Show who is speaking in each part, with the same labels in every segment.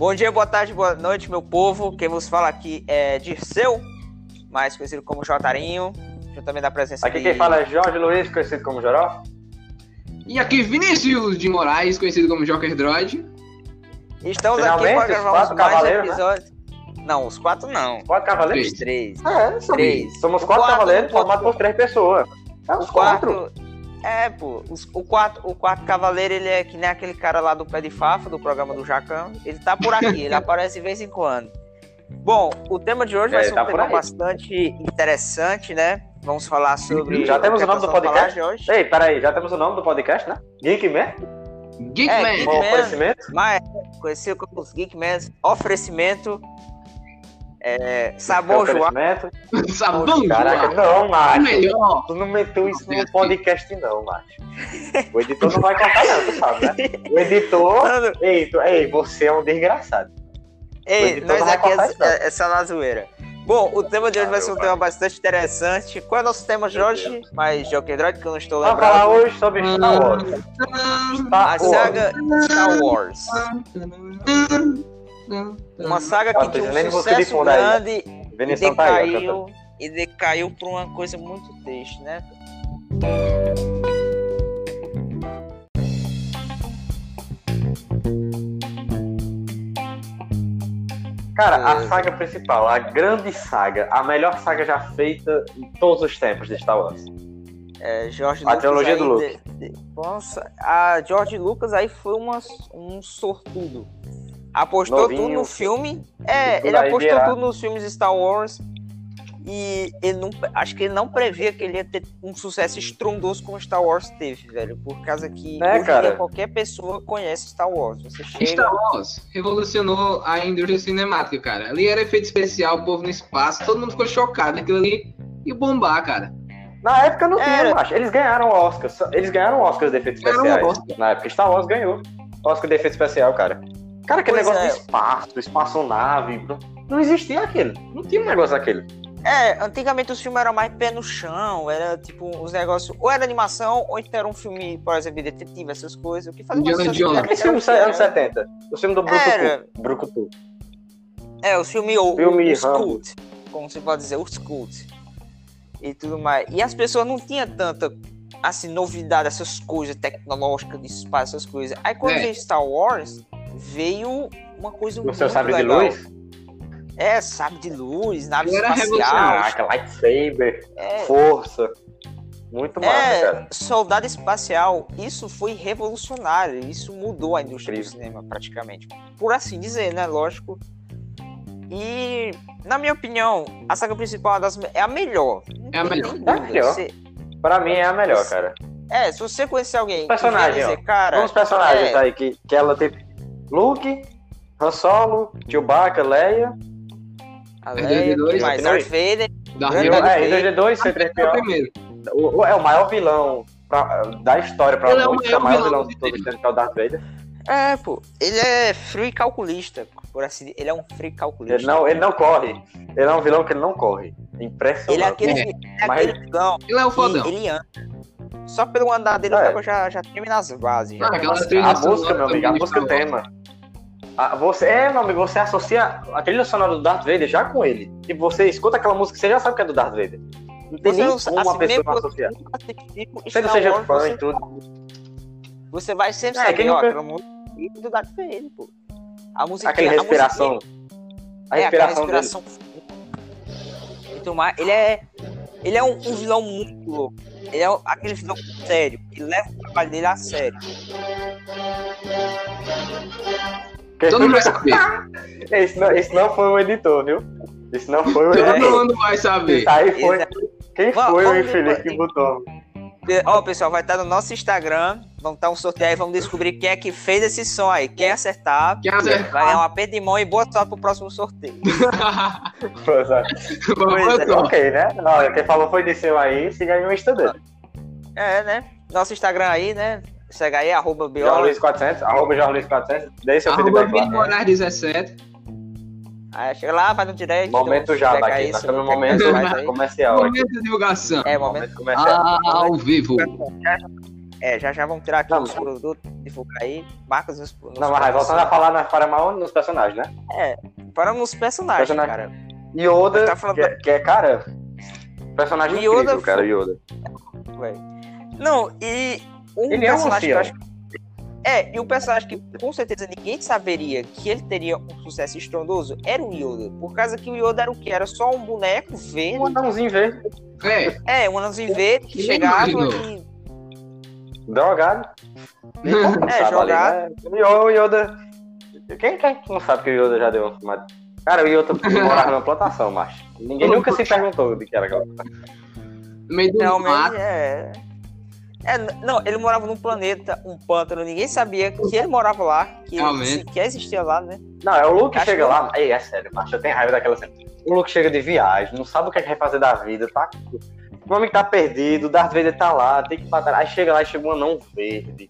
Speaker 1: Bom dia, boa tarde, boa noite, meu povo. Quem vos fala aqui é Dirceu, mais conhecido como Jotarinho. Eu também da presença
Speaker 2: Aqui
Speaker 1: de...
Speaker 2: quem fala é Jorge Luiz, conhecido como Joró.
Speaker 3: E aqui Vinícius de Moraes, conhecido como Joker Droid.
Speaker 1: Estamos
Speaker 2: Finalmente,
Speaker 1: aqui para
Speaker 2: os
Speaker 1: gravar
Speaker 2: quatro
Speaker 1: mais um
Speaker 2: cavaleiros, né?
Speaker 1: episódio. Não, os quatro não.
Speaker 2: Quatro cavaleiros?
Speaker 1: Os três.
Speaker 2: É, somos,
Speaker 1: Três.
Speaker 2: somos quatro
Speaker 1: quarto,
Speaker 2: cavaleiros formados por três pessoas. É os
Speaker 1: O
Speaker 2: quatro.
Speaker 1: É, pô. os- o, quarto, o quarto cavaleiro, ele é que nem aquele cara lá do pé de Fafa, do programa do Jacão. Ele tá por aqui, ele aparece de vez em quando. Bom, o tema de hoje
Speaker 2: É,
Speaker 1: vai ser um
Speaker 2: tá por
Speaker 1: tema
Speaker 2: aí.
Speaker 1: bastante interessante, né? Vamos falar sobre.
Speaker 2: Já temos o nome
Speaker 1: é que
Speaker 2: do podcast?
Speaker 1: Jorge.
Speaker 2: Ei, peraí, já temos o nome do podcast, né? Geekman?
Speaker 3: Geekman.
Speaker 1: Geek-
Speaker 2: Com
Speaker 1: Man.
Speaker 2: oferecimento?
Speaker 1: Mas conhecido como os Geekmans, oferecimento. É, sabor João.
Speaker 3: Sabão,
Speaker 2: Caraca, não.
Speaker 3: Melhor.
Speaker 2: Tu não meteu isso no podcast, não, macho. O editor não vai cortar, não, tu sabe, né? O editor.
Speaker 1: Mano,
Speaker 2: Ei, tu- ei, você é um desgraçado.
Speaker 1: Ei,
Speaker 2: editor
Speaker 1: nós
Speaker 2: não vai
Speaker 1: aqui é, é, é só na zoeira. Bom, o tema de hoje
Speaker 2: Ah,
Speaker 1: vai ser um tema bastante interessante. Qual é o nosso tema, Jorge? Mas Joker Droid, que eu não estou
Speaker 2: Vamos falar
Speaker 1: lembrando.
Speaker 2: hoje sobre Star Wars.
Speaker 1: A
Speaker 2: Star Wars.
Speaker 1: saga Star Wars. Uma saga que tinha um sucesso grande e decaiu, e decaiu por uma coisa muito triste, né?
Speaker 2: Cara, a
Speaker 1: Beleza.
Speaker 2: saga principal, a grande saga, a melhor saga já feita em todos os tempos de Star Wars.
Speaker 1: É, George
Speaker 2: A
Speaker 1: Lucas
Speaker 2: trilogia do
Speaker 1: de- de- Nossa, a George Lucas aí foi uma, um sortudo. Apostou
Speaker 2: Novinho.
Speaker 1: tudo no filme. É, ele apostou
Speaker 2: virar.
Speaker 1: tudo nos filmes de Star Wars. E ele não, acho que ele não previa que ele ia ter um sucesso estrondoso como Star Wars teve, velho. Por causa que
Speaker 2: É, cara.
Speaker 1: dia qualquer pessoa conhece Star Wars. Você chega.
Speaker 3: Star Wars revolucionou a indústria cinemática, cara. Ali era efeito especial, o povo no espaço, todo mundo ficou chocado naquilo ali e bombar, cara.
Speaker 2: Na época não tinha,
Speaker 1: Era.
Speaker 2: macho. Eles ganharam o Oscar. só- Eles ganharam o Oscar de efeitos
Speaker 3: Ganharam
Speaker 2: especiais. Na época, Star Wars ganhou. Oscar de efeito especial, cara. Cara, aquele
Speaker 1: Pois
Speaker 2: negócio
Speaker 1: é.
Speaker 2: de espaço, espaçonave. Não existia aquilo. Não tinha um negócio daquele.
Speaker 1: É, antigamente os filmes eram mais pé no chão, era tipo uns negócios, ou era animação, ou então era um filme, por exemplo, de detetive, essas coisas. O que fazia
Speaker 3: Indiana Jones.
Speaker 2: Aquele filme dos anos 70. O filme do
Speaker 1: Era.
Speaker 2: Brucutu.
Speaker 1: É, o filme, o,
Speaker 2: Filme
Speaker 1: o, os cult, como você pode dizer, os cult e tudo mais. E as pessoas não tinham tanta, assim, novidade, essas coisas tecnológicas de espaço, essas coisas. Aí quando
Speaker 3: É.
Speaker 1: veio Star Wars, veio uma coisa
Speaker 2: O seu sabre de
Speaker 1: legal.
Speaker 2: luz?
Speaker 1: É, sabe de luz, nave
Speaker 3: Era
Speaker 1: espacial.
Speaker 2: Caraca, lightsaber,
Speaker 1: É,
Speaker 2: força. Muito massa,
Speaker 1: É,
Speaker 2: cara.
Speaker 1: soldado espacial, isso foi revolucionário, isso mudou a indústria do
Speaker 2: Incrível.
Speaker 1: cinema praticamente. Por assim dizer, né? Lógico. E, na minha opinião, a saga principal é, das- é a melhor.
Speaker 3: É a melhor.
Speaker 2: É a melhor.
Speaker 1: Você-
Speaker 2: Pra mim é a melhor, cara.
Speaker 1: é, se você conhecer alguém
Speaker 2: Personagem,
Speaker 1: dizer, cara,
Speaker 2: Vamos personagens
Speaker 1: é,
Speaker 2: aí que, que ela tem. Luke, Han Solo, Chewbacca, Leia.
Speaker 1: a
Speaker 3: R2D2,
Speaker 1: Leia, que mais
Speaker 2: continue.
Speaker 1: Darth Vader,
Speaker 3: Darth Vader
Speaker 1: Darth
Speaker 2: é,
Speaker 1: Vader.
Speaker 2: em 2
Speaker 3: é o
Speaker 2: C3PO.
Speaker 3: primeiro.
Speaker 2: O, o- é o maior vilão pra- da história pra
Speaker 3: Ele é o
Speaker 2: muitos, é o
Speaker 3: maior
Speaker 2: maior vilão
Speaker 3: vilão
Speaker 2: de todos os tempos, que é o Darth Vader.
Speaker 1: É, pô, ele é frio e calculista, por assim dizer. Ele é um frio calculista.
Speaker 2: Ele não, ele não corre. Ele é um vilão que ele não corre. Impressionante.
Speaker 1: Ele é aquele,
Speaker 3: É.
Speaker 1: ele é
Speaker 2: Mas-
Speaker 1: aquele vilão
Speaker 3: Ele é o fodão.
Speaker 1: ele anda. Só pelo andar dele,
Speaker 2: É.
Speaker 1: cara já, já treme nas bases. Já
Speaker 3: Ah,
Speaker 2: A
Speaker 3: sonora
Speaker 2: música, meu amigo, a música
Speaker 3: Star
Speaker 2: tema. A- você, é, meu amigo, você associa a trilha sonora do Darth Vader já com ele. Tipo, você escuta aquela música, você já sabe que é do Darth Vader. Não tem
Speaker 1: Você
Speaker 2: nem uma
Speaker 1: assim,
Speaker 2: pessoa
Speaker 1: você
Speaker 2: associar.
Speaker 1: assistiu
Speaker 2: Você
Speaker 1: Star
Speaker 2: não seja
Speaker 1: Wars,
Speaker 2: fã e tudo.
Speaker 1: você vai sempre
Speaker 2: É,
Speaker 1: saber,
Speaker 2: quem
Speaker 1: ó,
Speaker 2: nunca-
Speaker 1: aquela música do Darth Vader, pô. A música
Speaker 2: Aquela respiração. A
Speaker 1: é, aquela
Speaker 2: respiração dele.
Speaker 1: respiração. Então, mas ele é, ele é um, um vilão muito louco. Ele é aquele vilão sério, que leva o trabalho dele a sério.
Speaker 2: Quem
Speaker 3: Todo mundo vai saber.
Speaker 2: Esse não, esse não foi o editor, viu? Esse não foi o
Speaker 3: Todo
Speaker 2: editor.
Speaker 3: mundo vai saber.
Speaker 2: Esse aí foi. Quem foi o infeliz que botou?
Speaker 1: Ó, pessoal, vai estar no nosso Instagram. Vamos estar um sorteio aí, vamos descobrir quem é que fez esse som aí. Quem acertar,
Speaker 3: Quem acertar.
Speaker 1: vai ganhar um aperto de mão e boa sorte pro próximo sorteio.
Speaker 2: Pois é.
Speaker 3: Vamos
Speaker 1: é.
Speaker 2: Ok, né? Olha, quem falou foi de seu aí, siga aí no Insta dele.
Speaker 1: É, né? Nosso Instagram aí, né? Segue aí, arroba.
Speaker 2: Luiz 400, arroba Jorge Luiz 400, dê seu
Speaker 3: Arroba
Speaker 2: feedback lá.
Speaker 3: Vini Moraes 17.
Speaker 1: Aí chega lá, faz um direct.
Speaker 2: Momento
Speaker 1: dá um
Speaker 2: já
Speaker 1: aí
Speaker 2: nós estamos no
Speaker 1: é
Speaker 2: momento comercial aqui.
Speaker 3: Momento de divulgação.
Speaker 1: É, momento.
Speaker 2: Momento comercial.
Speaker 3: Ao vivo.
Speaker 1: É, já já vamos tirar aqui
Speaker 2: Vamos.
Speaker 1: os produtos. divulgar aí. Marcas nos, nos
Speaker 2: Não, mas voltando a falar na Paramount nos personagens, né?
Speaker 1: Para nos personagens,
Speaker 2: Personagem.
Speaker 1: cara.
Speaker 2: Yoda,
Speaker 1: Tá falando
Speaker 2: que, é, que é, cara, personagem
Speaker 1: Yoda
Speaker 2: incrível, cara, Yoda.
Speaker 1: Não, e um
Speaker 2: Ele é um
Speaker 1: personagem que eu acho que- É, e um personagem que com certeza ninguém saberia que ele teria um sucesso estrondoso era o Yoda. Por causa que o Yoda era o que? Era só um boneco
Speaker 2: Um
Speaker 1: verde.
Speaker 2: anãozinho verde,
Speaker 1: É,
Speaker 3: É,
Speaker 1: um anãozinho verde que chegava e.
Speaker 2: drogado.
Speaker 1: É,
Speaker 2: sabe ali,
Speaker 1: jogado.
Speaker 2: né? O Yoda... Quem, quem não sabe que o Yoda já deu uma fumada? Cara, o Yoda morava numa plantação, macho. Ninguém nunca se perguntou de que era aquela
Speaker 3: no meio do
Speaker 1: Realmente
Speaker 3: mato.
Speaker 1: é. É, não, ele morava num planeta, um pântano, ninguém sabia que ele morava lá, que,
Speaker 3: Realmente.
Speaker 1: que existia lá, né?
Speaker 2: Não, é o Luke
Speaker 1: Acho
Speaker 2: chega
Speaker 1: que-
Speaker 2: lá. Ei, é sério, macho, eu tenho raiva daquela cena. O Luke chega de viagem, não sabe o que é que vai fazer da vida, tá? O homem tá perdido, o Darth Vader tá lá, tem que batalhar. Aí chega lá e chega um anão verde.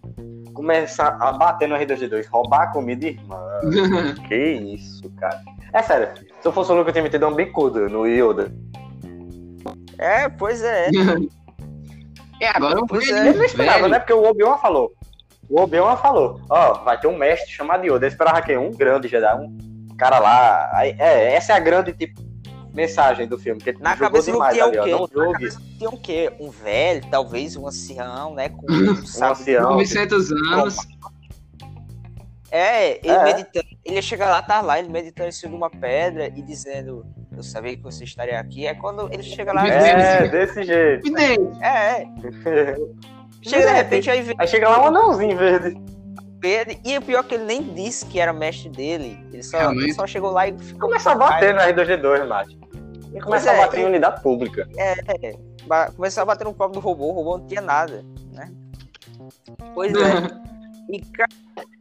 Speaker 2: Começa a bater no R2D2, roubar a comida, irmã. Que isso, cara. É sério, se eu fosse o Luke, eu tinha metido um bicudo no Yoda.
Speaker 1: É, pois é.
Speaker 3: É, agora eu
Speaker 1: Pois é.
Speaker 2: Ele não esperava,
Speaker 3: velho.
Speaker 2: né? Porque o Obi-Wan falou. O Obi-Wan falou, ó, vai ter um mestre chamado Yoda. Eu esperava que um grande Jedi, um cara lá. Aí, é, essa é a grande, tipo, mensagem do filme. Que
Speaker 1: Na
Speaker 2: jogou
Speaker 1: cabeça do
Speaker 2: demais
Speaker 1: que é o quê?
Speaker 2: Não
Speaker 1: Na
Speaker 2: jogue
Speaker 1: cabeça tinha o quê? Um velho, talvez, um ancião, né? Com um
Speaker 2: um ancião.
Speaker 3: 900 anos.
Speaker 1: É, ele
Speaker 2: É.
Speaker 1: meditando. Ele ia chegar lá, tá lá, ele meditando em cima de uma pedra e dizendo, eu sabia que você estaria aqui. É quando ele chega lá.
Speaker 2: É, desse jeito.
Speaker 1: É, é. Chega de repente aí vê
Speaker 2: Aí chega lá um anãozinho verde.
Speaker 1: ele. E o pior é que ele nem disse que era mestre dele. Ele só,
Speaker 3: Realmente.
Speaker 1: ele só chegou lá e ficou.
Speaker 2: Começa a bater no R2D2, macho. E começa a
Speaker 1: é,
Speaker 2: bater em unidade pública.
Speaker 1: É, ba- começou a bater no pobre do robô, o robô não tinha nada, né? Pois é. E, cara,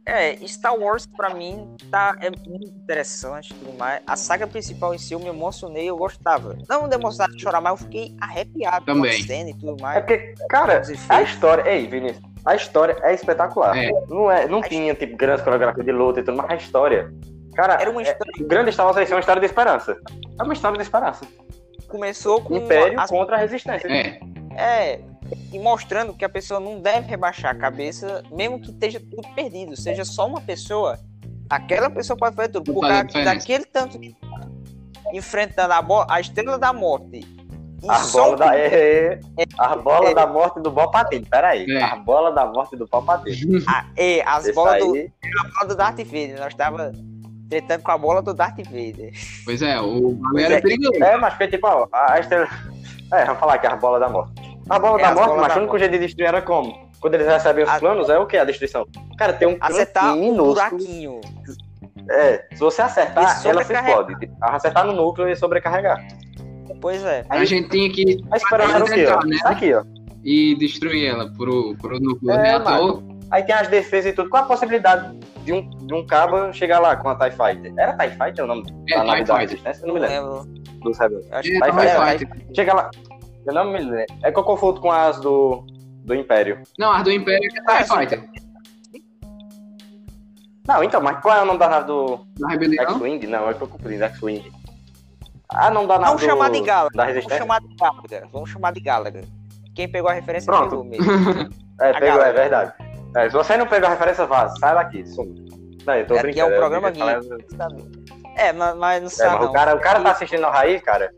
Speaker 1: é, Star Wars pra mim tá, é muito interessante e tudo mais. A saga principal em si eu me emocionei, eu gostava. Não demonstrar de chorar, mas eu fiquei arrepiado com
Speaker 3: Também.
Speaker 1: a cena e tudo
Speaker 2: É
Speaker 1: mais.
Speaker 2: porque, cara, a história. Ei, Vinícius, a história é espetacular.
Speaker 3: É.
Speaker 2: Não, é, não
Speaker 1: A
Speaker 2: tinha, tipo, grande coreografia de luta e tudo, mas a história. Cara,
Speaker 1: Era uma
Speaker 2: é-
Speaker 1: história
Speaker 2: o grande Star Wars é uma história de esperança. É uma história de esperança.
Speaker 1: começou com
Speaker 2: Império contra a resistência.
Speaker 3: É,
Speaker 1: É, e mostrando que a pessoa não deve rebaixar a cabeça, mesmo que esteja tudo perdido, seja só uma pessoa, aquela pessoa pode fazer tudo. Por causa daquele tanto de- enfrentando a, bo- a estrela da morte. E
Speaker 2: A bola da. É, a bola
Speaker 1: É.
Speaker 2: da morte do Palpatine. Peraí.
Speaker 3: É.
Speaker 2: A bola da morte do Palpatine.
Speaker 1: a- é, as
Speaker 2: Esse
Speaker 1: bolas do, a bola do Darth Vader. Nós tava tretando com a bola do Darth Vader.
Speaker 3: pois é, o
Speaker 1: Pois
Speaker 3: era
Speaker 1: é.
Speaker 3: perigoso.
Speaker 2: É, mas foi tipo, a a estrela. É, vamos falar que é a bola da morte. A bola
Speaker 1: É,
Speaker 2: da morte, mas o único jeito de destruir era como? Quando eles recebem os
Speaker 1: A-
Speaker 2: planos, é o que? A destruição. Cara, tem um
Speaker 1: Acertar
Speaker 2: cantinho
Speaker 1: um
Speaker 2: minúsculo.
Speaker 1: buraquinho.
Speaker 2: É, se você
Speaker 1: E
Speaker 2: acertar, ela se explode. Tipo, Acertar no núcleo e sobrecarregar.
Speaker 1: Pois é.
Speaker 3: A gente tinha que
Speaker 2: A esperança era o quê, ó?
Speaker 3: Né?
Speaker 2: Isso aqui, ó.
Speaker 3: ir destruir ela pro, pro núcleo
Speaker 2: É,
Speaker 3: reator.
Speaker 2: Aí tem as defesas e tudo. Qual a possibilidade de um, de um cabo chegar lá com a TIE Fighter? Era TIE Fighter o nome
Speaker 3: É,
Speaker 2: da nave da. Resistência? Eu não
Speaker 1: Não
Speaker 2: me lembro.
Speaker 1: lembro.
Speaker 2: Dos rebeldes.
Speaker 1: Acho
Speaker 3: É,
Speaker 1: que
Speaker 2: Vai,
Speaker 3: TIE Fighter.
Speaker 2: Chega lá. Eu não me lembro. É que eu confundo com as do, do Império.
Speaker 3: Não, a do Império é TIE
Speaker 1: sim.
Speaker 3: Fighter.
Speaker 2: Não, então, mas qual é o nome da nave do
Speaker 3: Da rebelião.
Speaker 2: X-Wing? Não, é que eu confundi, X-Wing. Ah, não dá nave
Speaker 1: Vamos
Speaker 2: do,
Speaker 1: chamar de Galaga.
Speaker 2: da
Speaker 1: Vamos chamar de Galaga. Vamos chamar de Galaga. Quem pegou a referência
Speaker 2: Pronto.
Speaker 1: pegou mesmo.
Speaker 2: É,
Speaker 1: a
Speaker 2: pegou, é
Speaker 1: Galaga.
Speaker 2: verdade. É, se você não pegou a referência, vaza. Sai daqui, suma. Não, eu tô
Speaker 1: Aqui
Speaker 2: brincando.
Speaker 1: é o
Speaker 2: eu
Speaker 1: programa
Speaker 2: falar-
Speaker 1: É, mas, mas não
Speaker 2: É,
Speaker 1: sabe
Speaker 2: mas
Speaker 1: não.
Speaker 2: o cara, o cara tá assistindo a Raí, cara.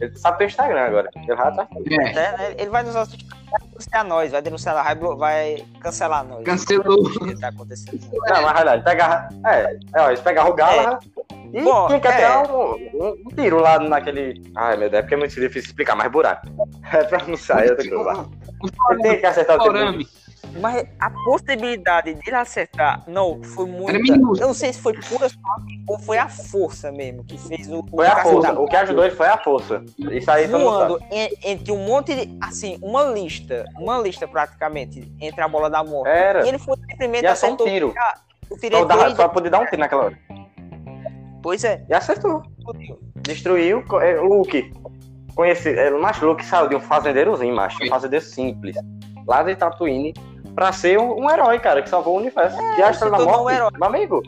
Speaker 2: Ele sabe teu Instagram agora. Ele vai atrás.
Speaker 3: É,
Speaker 1: É, né? Ele vai nos assistir, vai denunciar nós, vai denunciar, vai, blo- vai cancelar nós.
Speaker 3: Cancelou.
Speaker 1: O que tá acontecendo.
Speaker 2: Não, mas verdade, pega. É, é, ó, eles pegaram o Gala e
Speaker 1: Bom,
Speaker 2: tinha que
Speaker 1: é.
Speaker 2: até um, um, um tiro lá naquele. Ai, meu Deus, é porque é muito difícil explicar, mas buraco. É pra não sair outra coisa lá. Ele tem que acertar o tempo.
Speaker 1: Mas a possibilidade dele acertar, não, foi muito. Eu não sei se foi pura sorte ou foi a força mesmo que fez o. o
Speaker 2: Foi a
Speaker 1: cara
Speaker 2: força. O que ajudou ele foi a força. Isso aí todo mundo
Speaker 1: voando entre um monte de. Assim, uma lista. Uma lista praticamente entre a bola da morte.
Speaker 2: Era.
Speaker 1: E ele foi simplesmente
Speaker 2: ser um
Speaker 1: acertou
Speaker 2: tiro.
Speaker 1: o
Speaker 2: Só,
Speaker 1: diretor
Speaker 2: dava,
Speaker 1: e
Speaker 2: só podia dar um tiro naquela hora.
Speaker 1: Pois é.
Speaker 2: E acertou. Destruiu co- é, o Luke. Conheci, é, o macho Luke saiu de um fazendeirozinho, macho. Um fazendeiro simples. Lá de Tatooine. Pra ser um, um herói, cara, que salvou o universo. e a Estrela da Morte,
Speaker 1: um herói.
Speaker 2: meu amigo,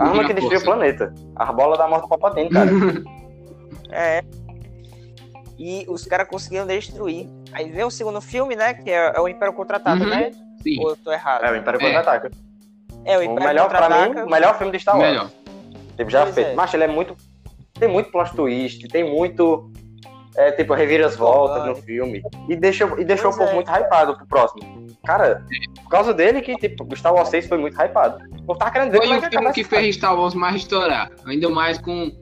Speaker 2: a arma que destruiu o planeta. A bola da morte do Palpatine, cara.
Speaker 1: É. E os caras conseguiram destruir. Aí vem o segundo filme, né? Que é, é o Império Contra-Ataca,
Speaker 3: Uhum.
Speaker 1: né?
Speaker 3: Sim,
Speaker 1: Ou eu tô errado?
Speaker 2: É, o Império
Speaker 3: É.
Speaker 2: Contra-Ataca.
Speaker 1: É, o
Speaker 2: O
Speaker 1: Império
Speaker 2: melhor, pra mim,
Speaker 1: Contra-Ataca.
Speaker 2: o melhor filme de Star Wars.
Speaker 3: melhor.
Speaker 2: Tipo, já
Speaker 1: Pois
Speaker 2: feito.
Speaker 1: é.
Speaker 2: Mas ele é muito. Tem muito plot twist, tem muito. É, tipo, reviravoltas no filme. E deixou, e deixou
Speaker 1: Pois
Speaker 2: o povo
Speaker 1: é.
Speaker 2: muito hypado pro próximo. Cara, por causa dele que, tipo, o Star Wars 6 foi muito hypado. O povo tava querendo ver
Speaker 3: Foi
Speaker 2: como é
Speaker 3: o
Speaker 2: que
Speaker 3: filme que fez Star Wars mais estourar. Ainda mais com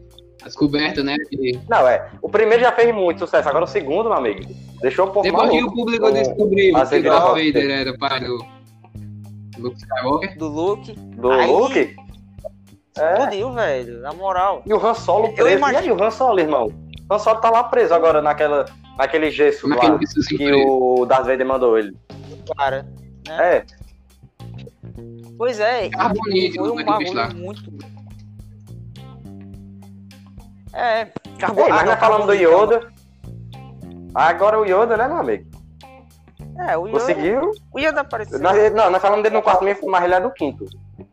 Speaker 3: a descoberta, né? de-
Speaker 2: Não, é. O primeiro já fez muito sucesso. Agora o segundo, meu amigo, deixou o povo
Speaker 3: Depois que o
Speaker 2: maluco.
Speaker 3: público
Speaker 2: com
Speaker 3: descobriu
Speaker 2: as
Speaker 3: que o Darth. Vader era pai do Luke Skywalker.
Speaker 1: Do Luke.
Speaker 2: Do
Speaker 1: Aí-
Speaker 2: Luke. É.
Speaker 1: Explodiu, velho. Na moral.
Speaker 2: E o Han Solo
Speaker 1: Eu
Speaker 2: preso.
Speaker 1: imagino-
Speaker 2: E aí, o Han Solo, irmão? O Han Solo tá lá preso agora naquela, naquele gesso
Speaker 3: Naquele
Speaker 2: lá
Speaker 3: gesso
Speaker 2: que o Darth Vader mandou ele.
Speaker 1: Cara.
Speaker 2: É.
Speaker 1: Pois é.
Speaker 3: Ah,
Speaker 1: e
Speaker 3: bonito,
Speaker 1: Foi um bagulho muito. É.
Speaker 2: Ei,
Speaker 1: Carbo...
Speaker 2: mas
Speaker 1: ah,
Speaker 2: nós
Speaker 1: não,
Speaker 2: falamos do. Yoda. Agora o Yoda, né, meu amigo?
Speaker 1: É, o Yoda.
Speaker 2: Conseguiu.
Speaker 1: O Yoda apareceu.
Speaker 2: Nós, não, nós falamos dele no quarto mesmo, mas ele é do quinto.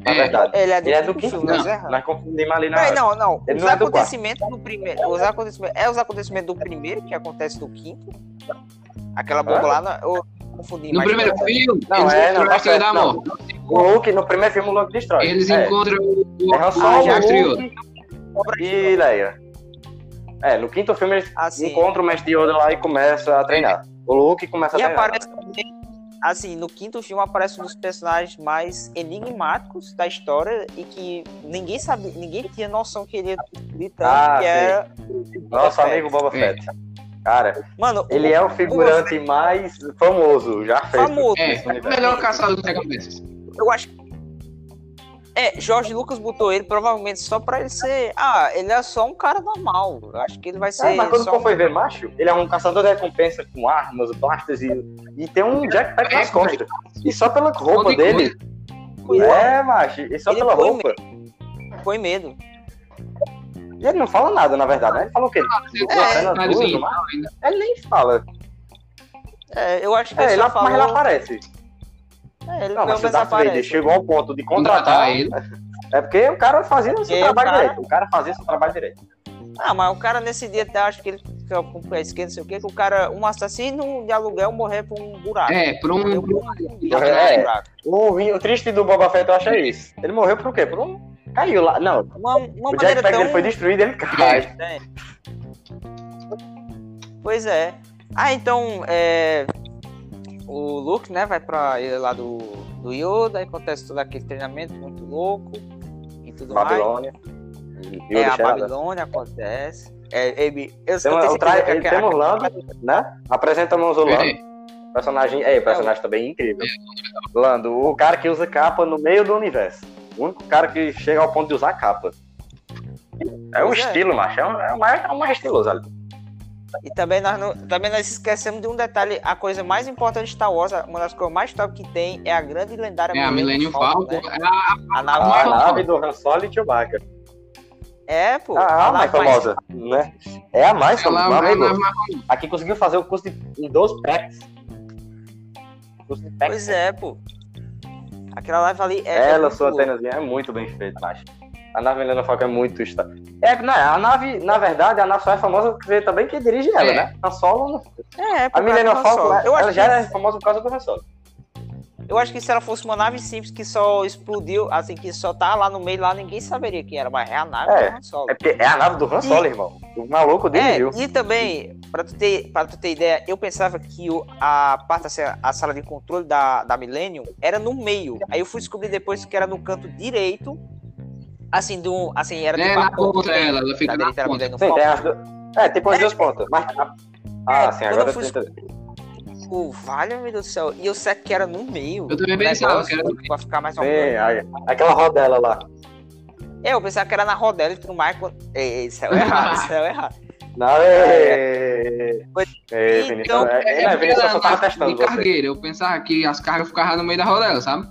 Speaker 2: Na
Speaker 3: É.
Speaker 2: verdade.
Speaker 1: Ele é do,
Speaker 2: Ele é do
Speaker 1: filme,
Speaker 3: não.
Speaker 1: nós erramos.
Speaker 2: Nós confundimos ali na.
Speaker 1: Peraí, não, não.
Speaker 2: Ele
Speaker 1: os
Speaker 2: não é do
Speaker 1: acontecimentos do primeiro. Os acontecimentos. É os acontecimentos do primeiro que acontece no quinto. Aquela bomba lá. Na, eu confundi
Speaker 3: No primeiro
Speaker 1: tarde.
Speaker 3: filme,
Speaker 2: Não,
Speaker 3: eles
Speaker 2: é, não, tá
Speaker 3: a
Speaker 2: certo, não.
Speaker 3: Morte.
Speaker 2: O Luke, no primeiro filme, o Luke destrói.
Speaker 3: Eles
Speaker 2: é.
Speaker 3: encontram o, o,
Speaker 2: É Han
Speaker 3: o.
Speaker 2: Luke e Leia. É, no quinto filme eles
Speaker 1: Assim.
Speaker 2: encontram o Mestre Yoda lá e começa a treinar. O Luke começa a
Speaker 1: E
Speaker 2: treinar.
Speaker 1: aparece também, assim, no quinto filme aparece um dos personagens mais enigmáticos da história e que ninguém sabia, ninguém tinha noção que ele ia tanto,
Speaker 2: Ah,
Speaker 1: que era
Speaker 2: Nosso
Speaker 1: Fett.
Speaker 2: amigo Boba
Speaker 3: É.
Speaker 2: Fett. Cara,
Speaker 1: Mano,
Speaker 2: ele é o figurante mais famoso já feito.
Speaker 1: famoso.
Speaker 3: É, é o melhor caçador de recompensas.
Speaker 1: Eu acho que é, Jorge Lucas botou ele provavelmente só pra ele ser. Ah, ele é só um cara normal. Eu acho que ele vai ser.
Speaker 2: É, mas quando for
Speaker 1: um-
Speaker 2: foi ver macho, ele é um caçador de recompensa com armas, blasters e, e tem um jetpack nas
Speaker 3: É,
Speaker 2: costas. E só pela roupa
Speaker 3: Onde
Speaker 2: dele. É, macho. E só
Speaker 1: Ele
Speaker 2: pela
Speaker 1: foi
Speaker 2: roupa.
Speaker 1: Foi medo.
Speaker 2: E ele não fala nada, na verdade, né? Ele falou o quê?
Speaker 3: É,
Speaker 2: Uma cena
Speaker 3: mas?
Speaker 2: Ele nem fala.
Speaker 1: É, eu acho que
Speaker 2: É,
Speaker 1: ele
Speaker 2: ele,
Speaker 1: só
Speaker 2: mas
Speaker 1: falou.
Speaker 2: ele aparece.
Speaker 1: É, ele
Speaker 2: Não, mas o Darth Vader chegou ao ponto de
Speaker 3: contratar ele.
Speaker 2: é porque o cara fazia o seu
Speaker 1: É,
Speaker 2: trabalho
Speaker 1: cara-
Speaker 2: direito. O cara fazia o seu trabalho direito.
Speaker 1: Ah, mas o cara nesse dia até acho que ele fica com o pé esquerdo, não sei o quê, que o cara, um assassino de aluguel morrer por um buraco.
Speaker 3: É, por um.
Speaker 1: Morreu por um buraco.
Speaker 2: É.
Speaker 1: buraco.
Speaker 2: O, o triste do Boba Fett, eu acho é isso. Ele morreu por quê? Por um... Caiu lá. Não,
Speaker 1: Uma, uma
Speaker 2: o jetpack
Speaker 1: tão...
Speaker 2: dele foi destruído, ele cai.
Speaker 1: É. Pois é. Ah, então, é... O Luke, né, vai pra ilha lá do, do Yoda, aí acontece todo aquele treinamento muito louco e tudo
Speaker 2: Babilônia.
Speaker 1: mais.
Speaker 2: E
Speaker 1: É,
Speaker 2: o
Speaker 1: a. Babilônia acontece. É, ele, eu,
Speaker 2: Tem,
Speaker 1: eu
Speaker 2: o tra... ele
Speaker 1: que
Speaker 2: tem
Speaker 1: a-
Speaker 2: um Orlando, né? Apresentamos o Lando.
Speaker 3: É,
Speaker 2: Personagem, é, o personagem também incrível. Lando, o cara que usa capa no meio do universo. O único cara que chega ao ponto de usar capa. É um
Speaker 1: Pois é.
Speaker 2: estilo, macho. É, um, é, o mais, é o mais estiloso ali.
Speaker 1: E também nós, não, também nós esquecemos de um detalhe, a coisa mais importante de Star Wars, uma das coisas mais top que tem é a grande e lendária
Speaker 3: é a Millennium Falcon.
Speaker 1: né?
Speaker 3: É a-
Speaker 1: A nave
Speaker 2: A
Speaker 1: mais
Speaker 2: nave do Han Solo e Chewbacca.
Speaker 1: É, pô.
Speaker 2: Ah, a mais famosa, né? É a mais
Speaker 3: Ela
Speaker 2: famosa.
Speaker 3: É mais
Speaker 2: aqui conseguiu fazer o custo de, em 12 packs. Custo de packs.
Speaker 1: Pois é, pô. Aquela live ali é.
Speaker 2: Ela,
Speaker 1: é
Speaker 2: sua é muito bem feita, macho. A nave Millennium Falcon é muito esta. É, não, a nave, na verdade, a nave só é famosa porque também que dirige ela,
Speaker 3: É.
Speaker 2: né? A Solo, não.
Speaker 1: É,
Speaker 2: a
Speaker 1: Han
Speaker 2: Falcon,
Speaker 1: Solo. eu,
Speaker 2: ela
Speaker 1: acho
Speaker 2: já era famosa por causa do Han Solo.
Speaker 1: eu acho que se ela fosse uma nave simples que só explodiu, assim, que só tá lá no meio, lá ninguém saberia quem era, mas é a nave
Speaker 2: É,
Speaker 1: do Han Solo.
Speaker 2: É porque é a nave do Han Solo, irmão. O maluco
Speaker 1: É,
Speaker 2: dirigiu.
Speaker 1: e também, pra tu, ter, pra tu ter ideia, eu pensava que o, a parte, assim, a sala de controle da, da Millennium era no meio. Aí eu fui descobrir depois que era no canto direito. Assim, do, assim era
Speaker 3: É,
Speaker 1: tipo
Speaker 3: na
Speaker 1: ponta
Speaker 3: ela, ela fica na ponta.
Speaker 2: Sim, tem as duas. É, tem as duas pontas. Mas... Ah,
Speaker 1: É,
Speaker 2: sim, agora
Speaker 1: eu
Speaker 2: eu
Speaker 1: fui. Pô, vale, meu Deus do céu. E eu sei que era no meio.
Speaker 3: Eu também
Speaker 1: o
Speaker 3: pensava que era no meio.
Speaker 1: Pra ficar mais
Speaker 2: Sim, aí, aquela rodela lá.
Speaker 1: É, eu pensava que era na rodela e tudo mais. Ei, Isso é errado, isso é errado.
Speaker 2: Não, é. É,
Speaker 1: Então,
Speaker 2: Vinícius. É,
Speaker 3: É,
Speaker 2: é, Vinícius
Speaker 3: porque
Speaker 2: só tava
Speaker 3: é
Speaker 2: testando
Speaker 3: de
Speaker 2: você.
Speaker 3: cargueira. Eu pensava que as cargas ficavam no meio da rodela, sabe?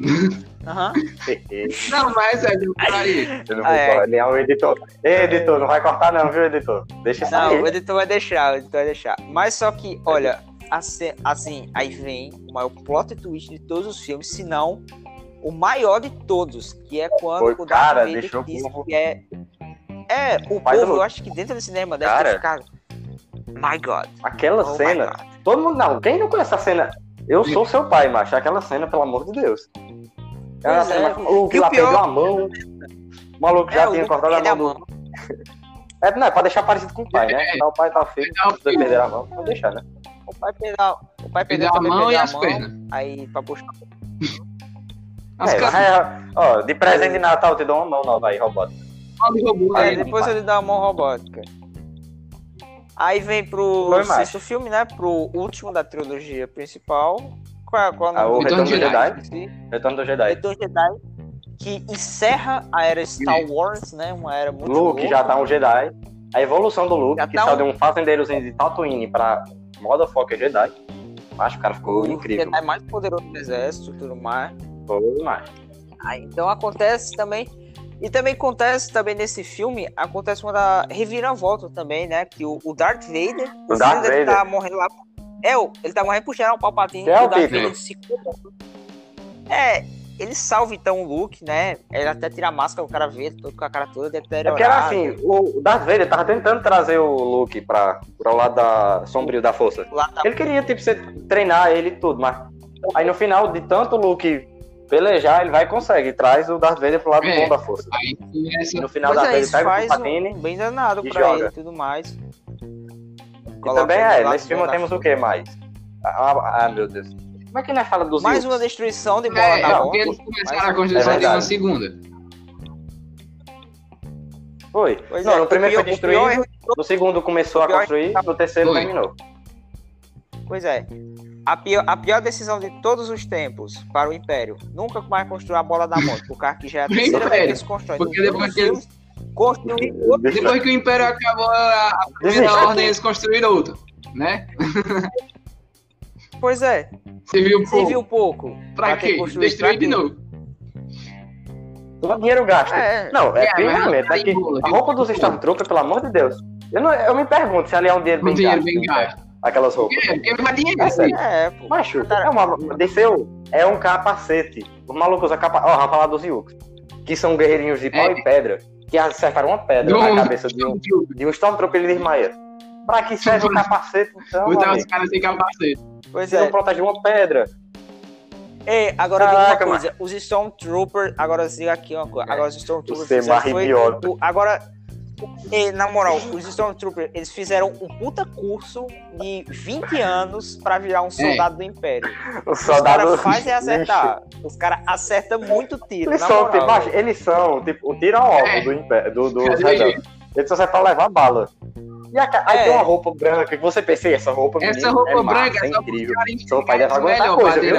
Speaker 1: Aham.
Speaker 3: Não, mas é de aí.
Speaker 2: Eu não
Speaker 1: Ah,
Speaker 2: vou
Speaker 1: é.
Speaker 2: falar, nem ao editor. Ei, editor, não vai cortar não, viu, editor? Deixa isso
Speaker 1: Não, o editor vai deixar, o editor vai deixar. Mas só que, olha, assim, assim, aí vem o maior plot twist de todos os filmes, se não o maior de todos, que é quando
Speaker 2: Foi,
Speaker 1: o Darth
Speaker 2: cara,
Speaker 1: Vader
Speaker 2: deixou o
Speaker 1: diz
Speaker 2: povo-
Speaker 1: que é... É, o
Speaker 2: do
Speaker 1: povo, eu acho que dentro do cinema deve
Speaker 2: Cara.
Speaker 1: ter ficado... My God.
Speaker 2: Aquela
Speaker 1: Oh
Speaker 2: cena.
Speaker 1: God.
Speaker 2: Todo mundo, não, quem não conhece a cena Eu sou seu pai, macho. Aquela cena, pelo amor de Deus.
Speaker 1: Pois é. E o
Speaker 2: lá
Speaker 1: pior-
Speaker 2: perdeu a mão. O maluco já
Speaker 1: É, o
Speaker 2: tinha cortado a mão do. É, não, é pra deixar parecido com o pai, né? Então, o pai tá feio,
Speaker 3: Não,
Speaker 2: precisa perder a mão, pode deixar, né?
Speaker 1: O pai perdeu, o pai
Speaker 3: Perdeu
Speaker 1: perdeu
Speaker 3: a mão
Speaker 1: perdeu
Speaker 3: e
Speaker 1: a
Speaker 3: as
Speaker 1: mão,
Speaker 3: pernas.
Speaker 1: Aí, pra buscar.
Speaker 3: As
Speaker 2: É, é, ó, de presente de Natal eu te dou uma mão nova aí, robótica.
Speaker 3: robô,
Speaker 1: Aí depois ele dá a mão robótica. Aí vem pro sexto filme, né? Pro último da trilogia principal. Qual é, qual é o
Speaker 2: Ah, o
Speaker 1: do
Speaker 3: Retorno do
Speaker 2: Jedi.
Speaker 1: Esqueci.
Speaker 2: Retorno do Jedi.
Speaker 1: Retorno Jedi. Que encerra a era Star Wars, né? Uma era muito
Speaker 2: Luke
Speaker 1: louca.
Speaker 2: já tá um Jedi. A evolução do Luke,
Speaker 1: Já
Speaker 2: que
Speaker 1: tá
Speaker 2: saiu
Speaker 1: um-
Speaker 2: de um fazendeirozinho de Tatooine pra Motherfucker Jedi. Acho que o cara ficou
Speaker 1: O
Speaker 2: incrível.
Speaker 1: Jedi mais poderoso do exército e tudo mais.
Speaker 2: Foi demais.
Speaker 1: Aí, então acontece também. E também acontece também nesse filme, acontece uma da reviravolta também, né? Que o, o Darth Vader,
Speaker 2: O
Speaker 1: o
Speaker 2: Darth
Speaker 1: dele
Speaker 2: Vader.
Speaker 1: tá morrendo lá. É, o- ele tá morrendo pro General Palpatine.
Speaker 2: Que é o
Speaker 1: o
Speaker 2: título.
Speaker 1: Se É, ele salva então o Luke, né? Ele até tira a máscara, o cara vê, todo com a cara toda
Speaker 2: É
Speaker 1: deteriorada.
Speaker 2: porque era assim, o Darth Vader tava tentando trazer o Luke pra, pra o lado da, sombrio da força.
Speaker 1: Tá
Speaker 2: Ele queria, tipo, você treinar ele e tudo, mas aí no final, de tanto o Luke pelejar, ele vai e consegue. Traz o Darth Vader pro lado
Speaker 3: É.
Speaker 2: bom da força.
Speaker 3: Aí começa
Speaker 2: E no final, o
Speaker 1: Pois
Speaker 2: Darth
Speaker 1: é,
Speaker 2: Vader pega o
Speaker 1: faz
Speaker 2: Palpatine.
Speaker 1: um bem danado
Speaker 2: e
Speaker 1: pra
Speaker 2: joga.
Speaker 1: ele e tudo mais. Coloca
Speaker 2: também é, nesse filme temos o que mais? Ah, ah, meu Deus. Como é que nós fala dos
Speaker 1: Mais
Speaker 2: Ewoks?
Speaker 1: uma destruição de bola
Speaker 3: É,
Speaker 1: da
Speaker 3: é
Speaker 1: morte.
Speaker 3: porque eles começaram a construção
Speaker 2: É
Speaker 3: de uma segunda.
Speaker 2: Foi.
Speaker 1: Pois
Speaker 2: não,
Speaker 1: é,
Speaker 2: no primeiro foi
Speaker 1: pior
Speaker 2: destruído, no segundo começou a construir, no terceiro
Speaker 3: Foi.
Speaker 2: terminou.
Speaker 1: Pois é. A pior, a pior decisão de todos os tempos para o Império. Nunca mais construir a bola da morte. Por causa que já é a terceira vez que eles constroem.
Speaker 3: porque depois que eles-
Speaker 1: outro.
Speaker 3: Depois que o Império acabou a, a primeira
Speaker 2: Desiste.
Speaker 3: ordem, eles construíram outro. Né?
Speaker 1: Pois é.
Speaker 3: Você viu
Speaker 1: Você
Speaker 3: pouco.
Speaker 1: viu pouco.
Speaker 3: Pra
Speaker 1: ter
Speaker 3: quê? Destruir
Speaker 1: pra
Speaker 3: de novo.
Speaker 2: Todo dinheiro gasto.
Speaker 1: É.
Speaker 2: Não, é
Speaker 3: É,
Speaker 2: primeiramente,
Speaker 3: mas
Speaker 2: é que
Speaker 3: aí,
Speaker 2: a roupa dos Stormtroopers, pelo amor de Deus. Eu, não, eu me pergunto se ali é um dinheiro
Speaker 3: Um
Speaker 2: bem
Speaker 3: dinheiro
Speaker 2: gasto.
Speaker 3: bem
Speaker 2: né?
Speaker 3: gasto.
Speaker 2: Aquelas roupas.
Speaker 3: É, porque mais dinheiro.
Speaker 2: É
Speaker 3: assim.
Speaker 1: É, pô.
Speaker 2: Macho, é uma, desceu, é um capacete. Os malucos usam capacete. Ó, vamos falar dos Yukos. Que são guerreirinhos de pau
Speaker 3: É.
Speaker 2: e pedra. Que acertaram uma pedra
Speaker 3: Não.
Speaker 2: na cabeça de um, de um Stormtrooper e ele desmaia. Pra que serve o capacete, então,
Speaker 3: Botar os caras sem capacete.
Speaker 1: Pois
Speaker 2: Se não
Speaker 1: é.
Speaker 2: protege uma pedra.
Speaker 1: Ei, agora diga
Speaker 2: Caraca,
Speaker 1: uma coisa. Os Stormtroopers. Agora diga aqui uma coisa. Agora os Stormtroopers.
Speaker 2: Você
Speaker 1: o- Agora. Ei, na moral, os Stormtroopers, eles fizeram um puta curso de 20 anos pra virar um soldado do Império.
Speaker 2: O
Speaker 1: Os
Speaker 2: soldado.
Speaker 1: caras fazem acertar. Os caras acertam muito tiro.
Speaker 2: Eles
Speaker 1: na
Speaker 2: são,
Speaker 1: moral,
Speaker 2: tipo, eles são, tipo, o tiro ao alvo
Speaker 3: É.
Speaker 2: do, impé- do, do. Eles só servem pra levar bala. E a, aí
Speaker 1: É.
Speaker 2: tem uma roupa branca que você pensa, "Ei, essa roupa
Speaker 3: Essa
Speaker 2: menino,
Speaker 3: roupa
Speaker 2: é massa,
Speaker 3: branca
Speaker 2: é
Speaker 3: é
Speaker 2: incrível.
Speaker 3: Cara,
Speaker 2: Seu pai deve aguentar
Speaker 3: melhor
Speaker 2: coisa, viu?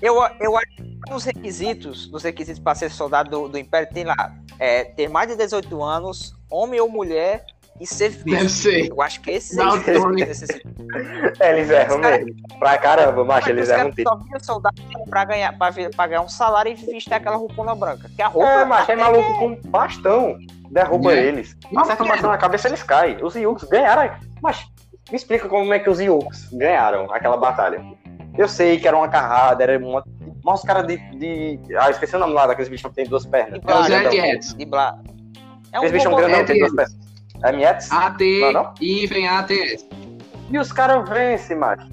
Speaker 1: Eu, eu acho que nos requisitos, nos requisitos para ser soldado do, do Império, tem lá é, ter mais de 18 anos, homem ou mulher, e ser
Speaker 3: ser.
Speaker 1: Eu acho que esse
Speaker 3: Não,
Speaker 1: é o necessito.
Speaker 2: É, eles erram
Speaker 1: cara-
Speaker 2: mesmo. Pra caramba, macho, eles erram tiro.
Speaker 1: só viram soldado pra ganhar, pra, pra ganhar um salário e vestir aquela roupona branca. Que a roupa.
Speaker 2: É, macho, é maluco com bastão. Derruba
Speaker 3: É.
Speaker 2: eles. Acerta um bastão na cabeça, eles caem. Os Yuks ganharam. Mas me explica como é que os Yuks ganharam aquela batalha. Eu sei que era uma carrada, era uma. Mas os caras de, de. Ah, esqueci o nome lá daqueles bichos que tem duas pernas.
Speaker 3: É os
Speaker 1: Blá,
Speaker 2: Grandão.
Speaker 3: Eds.
Speaker 1: de blá. É um
Speaker 2: Esse bichão grandão
Speaker 3: é
Speaker 2: tem duas pernas. É Mietes?
Speaker 3: AT, hífen ATS.
Speaker 2: E os caras vencem, macho.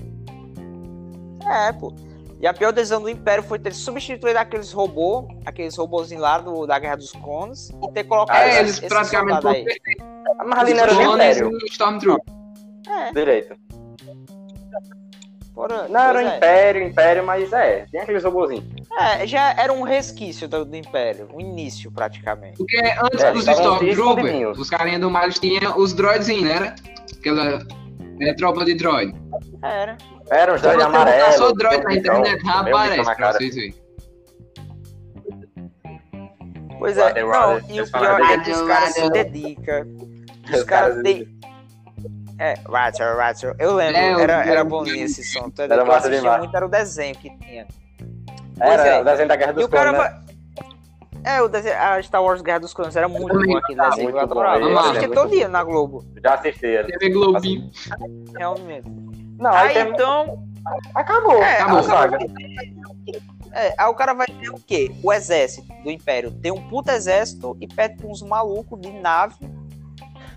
Speaker 1: É, pô. E a pior decisão do Império foi ter substituído aqueles robôs, aqueles robôzinhos lá do, da Guerra dos Clones, e ter colocado
Speaker 2: Ah,
Speaker 3: É, eles praticamente
Speaker 1: aí.
Speaker 2: Mas ali não era
Speaker 3: Clones
Speaker 2: Império.
Speaker 3: e Stormtrooper.
Speaker 1: É,
Speaker 2: Direito.
Speaker 1: Fora-
Speaker 2: Não, era o
Speaker 1: é.
Speaker 2: Império, Império, mas é. Tem aqueles robôzinhos.
Speaker 1: É, já era um resquício do, do Império, um início praticamente.
Speaker 3: Porque antes
Speaker 2: É,
Speaker 3: dos
Speaker 2: escondidinhos.
Speaker 3: os carinhas do Miles tinham os droidzinhos, né? Era? Aquela é, tropa de droid.
Speaker 1: Era.
Speaker 2: Era uns
Speaker 3: Se
Speaker 2: dois
Speaker 3: você botar
Speaker 2: amarelos.
Speaker 3: só droid na internet, já aparece pra
Speaker 2: cara.
Speaker 3: vocês verem.
Speaker 1: Pois é, não, e o pior
Speaker 2: falaram
Speaker 1: é que os caras se dedicam. Os
Speaker 2: Os
Speaker 1: caras
Speaker 2: caras
Speaker 1: têm. É, Ratchet, Ratchet. Eu lembro,
Speaker 3: É,
Speaker 1: era, era boninho esse som.
Speaker 2: Era
Speaker 1: Eu
Speaker 2: massa demais.
Speaker 1: muito, era o desenho que tinha.
Speaker 2: Era
Speaker 1: é.
Speaker 2: o desenho da Guerra dos Clones, né?
Speaker 1: É, o desenho, a Star Wars Guerra dos Clones era muito bom aquele desenho.
Speaker 2: muito
Speaker 1: eu
Speaker 2: bom,
Speaker 1: adorava.
Speaker 3: esse
Speaker 1: Eu assistia todo
Speaker 2: bom.
Speaker 1: dia na Globo,
Speaker 2: Já assisti ele.
Speaker 3: TV Globinho.
Speaker 1: realmente.
Speaker 2: Não, aí,
Speaker 1: Aí
Speaker 2: tem...
Speaker 1: então.
Speaker 2: Acabou.
Speaker 1: É,
Speaker 2: acabou a saga.
Speaker 1: É, aí o cara vai ter o quê? O exército do Império. Tem um puta exército e pede uns malucos de nave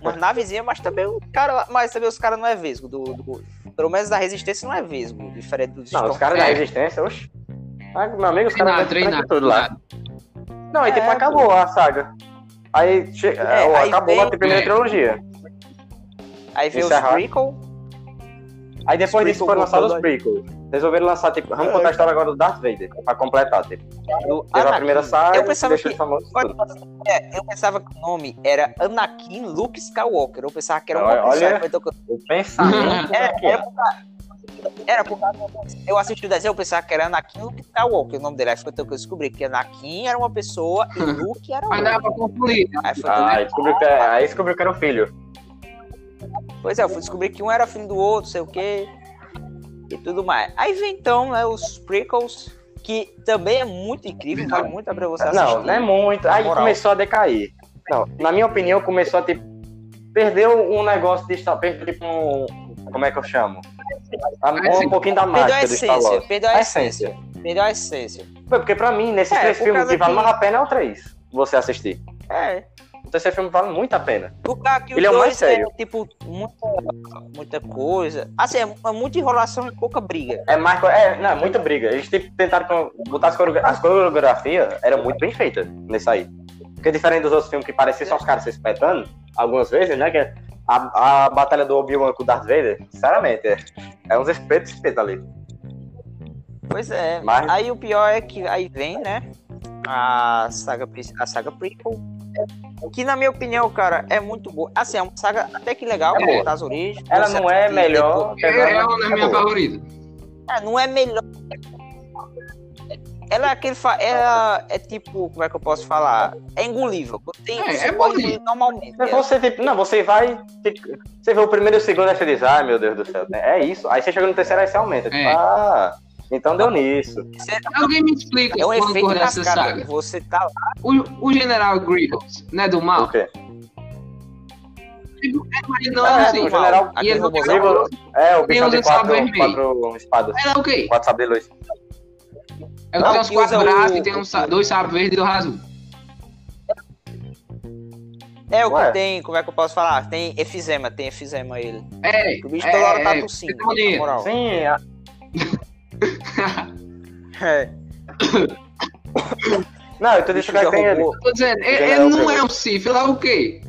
Speaker 1: uma navezinha, mas também o cara. Mas também os caras não é vesgo. Do, do- pelo menos da resistência não é vesgo. Diferente dos
Speaker 2: Não, os caras da
Speaker 3: É.
Speaker 2: resistência, oxe. Ah, meu amigo, os caras
Speaker 3: treinar,
Speaker 2: tudo lá. Não, aí tipo,
Speaker 1: É,
Speaker 2: acabou a saga. Aí, che...
Speaker 1: É,
Speaker 2: é,
Speaker 1: aí
Speaker 2: acabou
Speaker 1: vem-
Speaker 2: a primeira
Speaker 3: é.
Speaker 2: trilogia.
Speaker 1: Aí vem os prequel.
Speaker 2: Aí depois disso foram lançados os prequels. Resolveram lançar, tipo, vamos
Speaker 1: É.
Speaker 2: contar a história agora do Darth Vader, pra completar, tipo.
Speaker 1: do
Speaker 2: Teve a
Speaker 1: Anakin.
Speaker 2: primeira saga,
Speaker 1: Eu pensava
Speaker 2: deixou
Speaker 1: que-
Speaker 2: tudo.
Speaker 1: é, eu pensava que o nome era Anakin Luke Skywalker. Eu pensava que era uma
Speaker 2: Olha-
Speaker 1: pessoa.
Speaker 2: olha-
Speaker 1: Aí foi tocando-
Speaker 2: O pensamento
Speaker 1: É,
Speaker 2: é
Speaker 1: era
Speaker 2: é.
Speaker 1: por causa- Era por causa. Eu assisti o desenho, eu pensava que era Anakin Luke Skywalker o nome dele. Aí foi então que eu descobri que Anakin era uma pessoa e Luke era
Speaker 3: Mas
Speaker 1: outra.
Speaker 3: dá pra confundir. né?
Speaker 1: Aí foi
Speaker 2: Ah,
Speaker 1: então-
Speaker 2: aí descobriu que, é- aí descobriu que era o filho.
Speaker 1: Pois é, eu fui descobrir que um era filho do outro, sei o quê. E tudo mais. Aí vem então, né, os prequels, que também é muito incrível, vale muito a pena você assistir.
Speaker 2: Não, não é muito. Aí
Speaker 1: moral.
Speaker 2: começou a decair. Não, na minha opinião, começou a tipo. Perdeu um negócio de Star Perdeu tipo um. Como é que eu chamo? A- Um, pouquinho da
Speaker 1: Perdeu a
Speaker 2: mágica do Star
Speaker 1: essência,
Speaker 2: Wars.
Speaker 1: perdeu a
Speaker 2: A
Speaker 1: essência. Perdeu a essência.
Speaker 2: Foi, Porque pra mim, nesses
Speaker 1: É,
Speaker 2: três filmes, que vale mais a pena é o três. Você assistir.
Speaker 1: É.
Speaker 2: O terceiro filme vale muito a pena. Ele é o mais
Speaker 1: dois
Speaker 2: sério.
Speaker 1: é, tipo, muita, muita coisa. Assim, é, é muita enrolação e pouca briga.
Speaker 2: É mais. É, não, é muita briga. Eles tipo, tentaram botar as, coreogra- as coreografias, era muito bem feita nesse aí. Porque diferente dos outros filmes que pareciam só os caras se espetando, algumas vezes, né? Que a, a batalha do Obi-Wan com o Darth Vader, sinceramente, é, é uns espetos espetos ali.
Speaker 1: Pois é.
Speaker 2: Mas-
Speaker 1: Aí o pior é que aí vem, né? A saga, a saga prequel. Que na minha opinião, cara, é muito boa. Assim, é uma saga até que legal,
Speaker 2: É boa.
Speaker 1: contar as origens.
Speaker 2: Ela não é melhor.
Speaker 3: É, é uma das
Speaker 2: é
Speaker 3: minhas
Speaker 2: boa.
Speaker 3: favoritas.
Speaker 1: depois- É, não é melhor. Ela é aquele. Fa... Ela é tipo, como é que eu posso falar? É engolível. Tem,
Speaker 3: É,
Speaker 1: você
Speaker 3: é
Speaker 1: pode
Speaker 3: bom.
Speaker 1: engolir normalmente.
Speaker 2: Mas Você, tipo, não, você vai. tipo, você vê o primeiro e o segundo, aí você diz, ai meu Deus do céu, é isso. Aí você chega no terceiro, aí você aumenta. Tipo,
Speaker 3: É.
Speaker 2: ah, então deu nisso.
Speaker 3: Alguém me explica
Speaker 1: É um
Speaker 3: quando
Speaker 1: efeito cascata.
Speaker 3: saga.
Speaker 1: Você tá lá.
Speaker 3: O, o General Grievous, não é do mal?
Speaker 2: Por quê?
Speaker 3: Não,
Speaker 2: É,
Speaker 3: assim,
Speaker 2: o general
Speaker 3: e ele não.
Speaker 2: É, o
Speaker 3: os
Speaker 2: tem quatro,
Speaker 3: vermelho.
Speaker 2: quatro espadas.
Speaker 3: Ela é o quê?
Speaker 2: Quatro sabres de luz.
Speaker 1: Não,
Speaker 3: tem uns quatro braços
Speaker 1: o-
Speaker 3: e tem uns, dois sabres verdes e dois azul.
Speaker 1: É o
Speaker 2: Ué.
Speaker 1: que tem, como é que eu posso falar? Tem efizema, tem efizema ele.
Speaker 3: É,
Speaker 1: O bicho
Speaker 3: é,
Speaker 1: toda hora tá
Speaker 3: é,
Speaker 1: tossindo,
Speaker 3: pneumonia.
Speaker 1: na moral.
Speaker 2: Sim, a-
Speaker 1: É.
Speaker 2: não, eu tô
Speaker 1: Bicho
Speaker 2: que tem ele.
Speaker 3: Tô dizendo, ele, ele não é
Speaker 2: Grievous.
Speaker 3: um Sith, ele é o quê?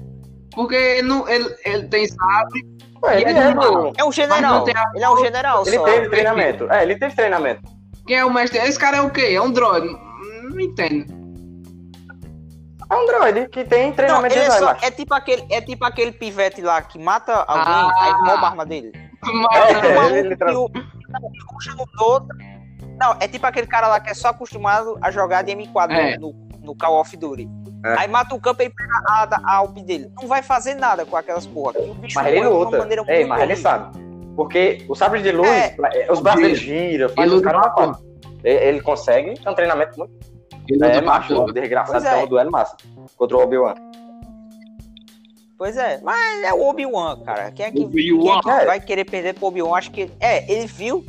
Speaker 3: Porque ele, não, ele, ele tem sabre,
Speaker 2: Ué,
Speaker 3: E
Speaker 2: ele
Speaker 3: é
Speaker 2: é
Speaker 3: do
Speaker 2: do...
Speaker 1: É um general.
Speaker 3: não a-
Speaker 1: Ele é um general
Speaker 2: Ele
Speaker 1: só.
Speaker 2: teve treinamento. É, ele teve treinamento.
Speaker 3: quem é o mestre? Esse cara é o quê? É um droid. Não, não entendo.
Speaker 2: É um droid que tem
Speaker 1: Não,
Speaker 2: treinamento
Speaker 1: ele é,
Speaker 2: de
Speaker 1: só, é tipo aquele, é tipo aquele pivete lá que mata alguém,
Speaker 3: Ah.
Speaker 1: aí rouba a arma dele.
Speaker 3: Mas,
Speaker 2: É,
Speaker 1: o maluco
Speaker 2: ele tra-
Speaker 1: que o, o costume todo. Não, é tipo aquele cara lá que é só acostumado a jogar de M4
Speaker 3: É.
Speaker 1: no, no Call of Duty.
Speaker 2: É.
Speaker 1: Aí mata o campo e pega a, a, dele. Não vai fazer nada com aquelas porra. O
Speaker 2: Mas ele
Speaker 1: uma
Speaker 2: luta.
Speaker 1: muito
Speaker 2: mas ele sabe. Porque o sabre de luz,
Speaker 1: É.
Speaker 2: é, os braços dele giram, faz
Speaker 3: Ele
Speaker 2: caras
Speaker 3: pra
Speaker 2: matar. Ele, ele consegue, tem um treinamento muito.
Speaker 3: Ele
Speaker 2: É, macho, desgraçado,
Speaker 1: é.
Speaker 2: então o duelo massa. Contra o Obi-Wan.
Speaker 1: Pois é, mas é o Obi-Wan, cara. Quem é que, quem
Speaker 3: Obi-Wan.
Speaker 1: é que
Speaker 2: É.
Speaker 1: vai querer perder pro Obi-Wan? Acho que. É, ele viu.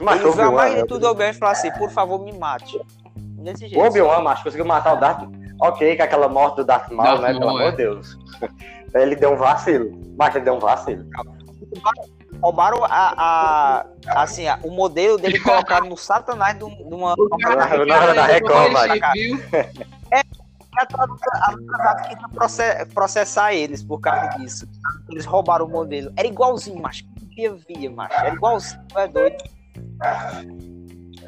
Speaker 2: Mas
Speaker 1: ele
Speaker 2: o
Speaker 1: viu a
Speaker 2: né?
Speaker 1: de tudo do Obi-Wan e falou assim: por favor, me mate. Desse jeito.
Speaker 2: O Obi-Wan, macho, conseguiu matar o Darth. Ok, com aquela morte do Darth Maul,
Speaker 3: Darth
Speaker 2: né? Pelo amor
Speaker 3: é.
Speaker 2: de Deus. Ele deu um vacilo. Mas ele deu um vacilo.
Speaker 1: roubaram a, a- assim, a- o modelo dele colocaram no satanás de um- uma.
Speaker 2: Na- hora da Record,
Speaker 3: ele,
Speaker 2: Mike.
Speaker 3: viu?
Speaker 1: A queria proce- processar eles por causa disso. Eles roubaram o modelo. Era igualzinho, macho. Via, via, macho. Era igualzinho, é doido.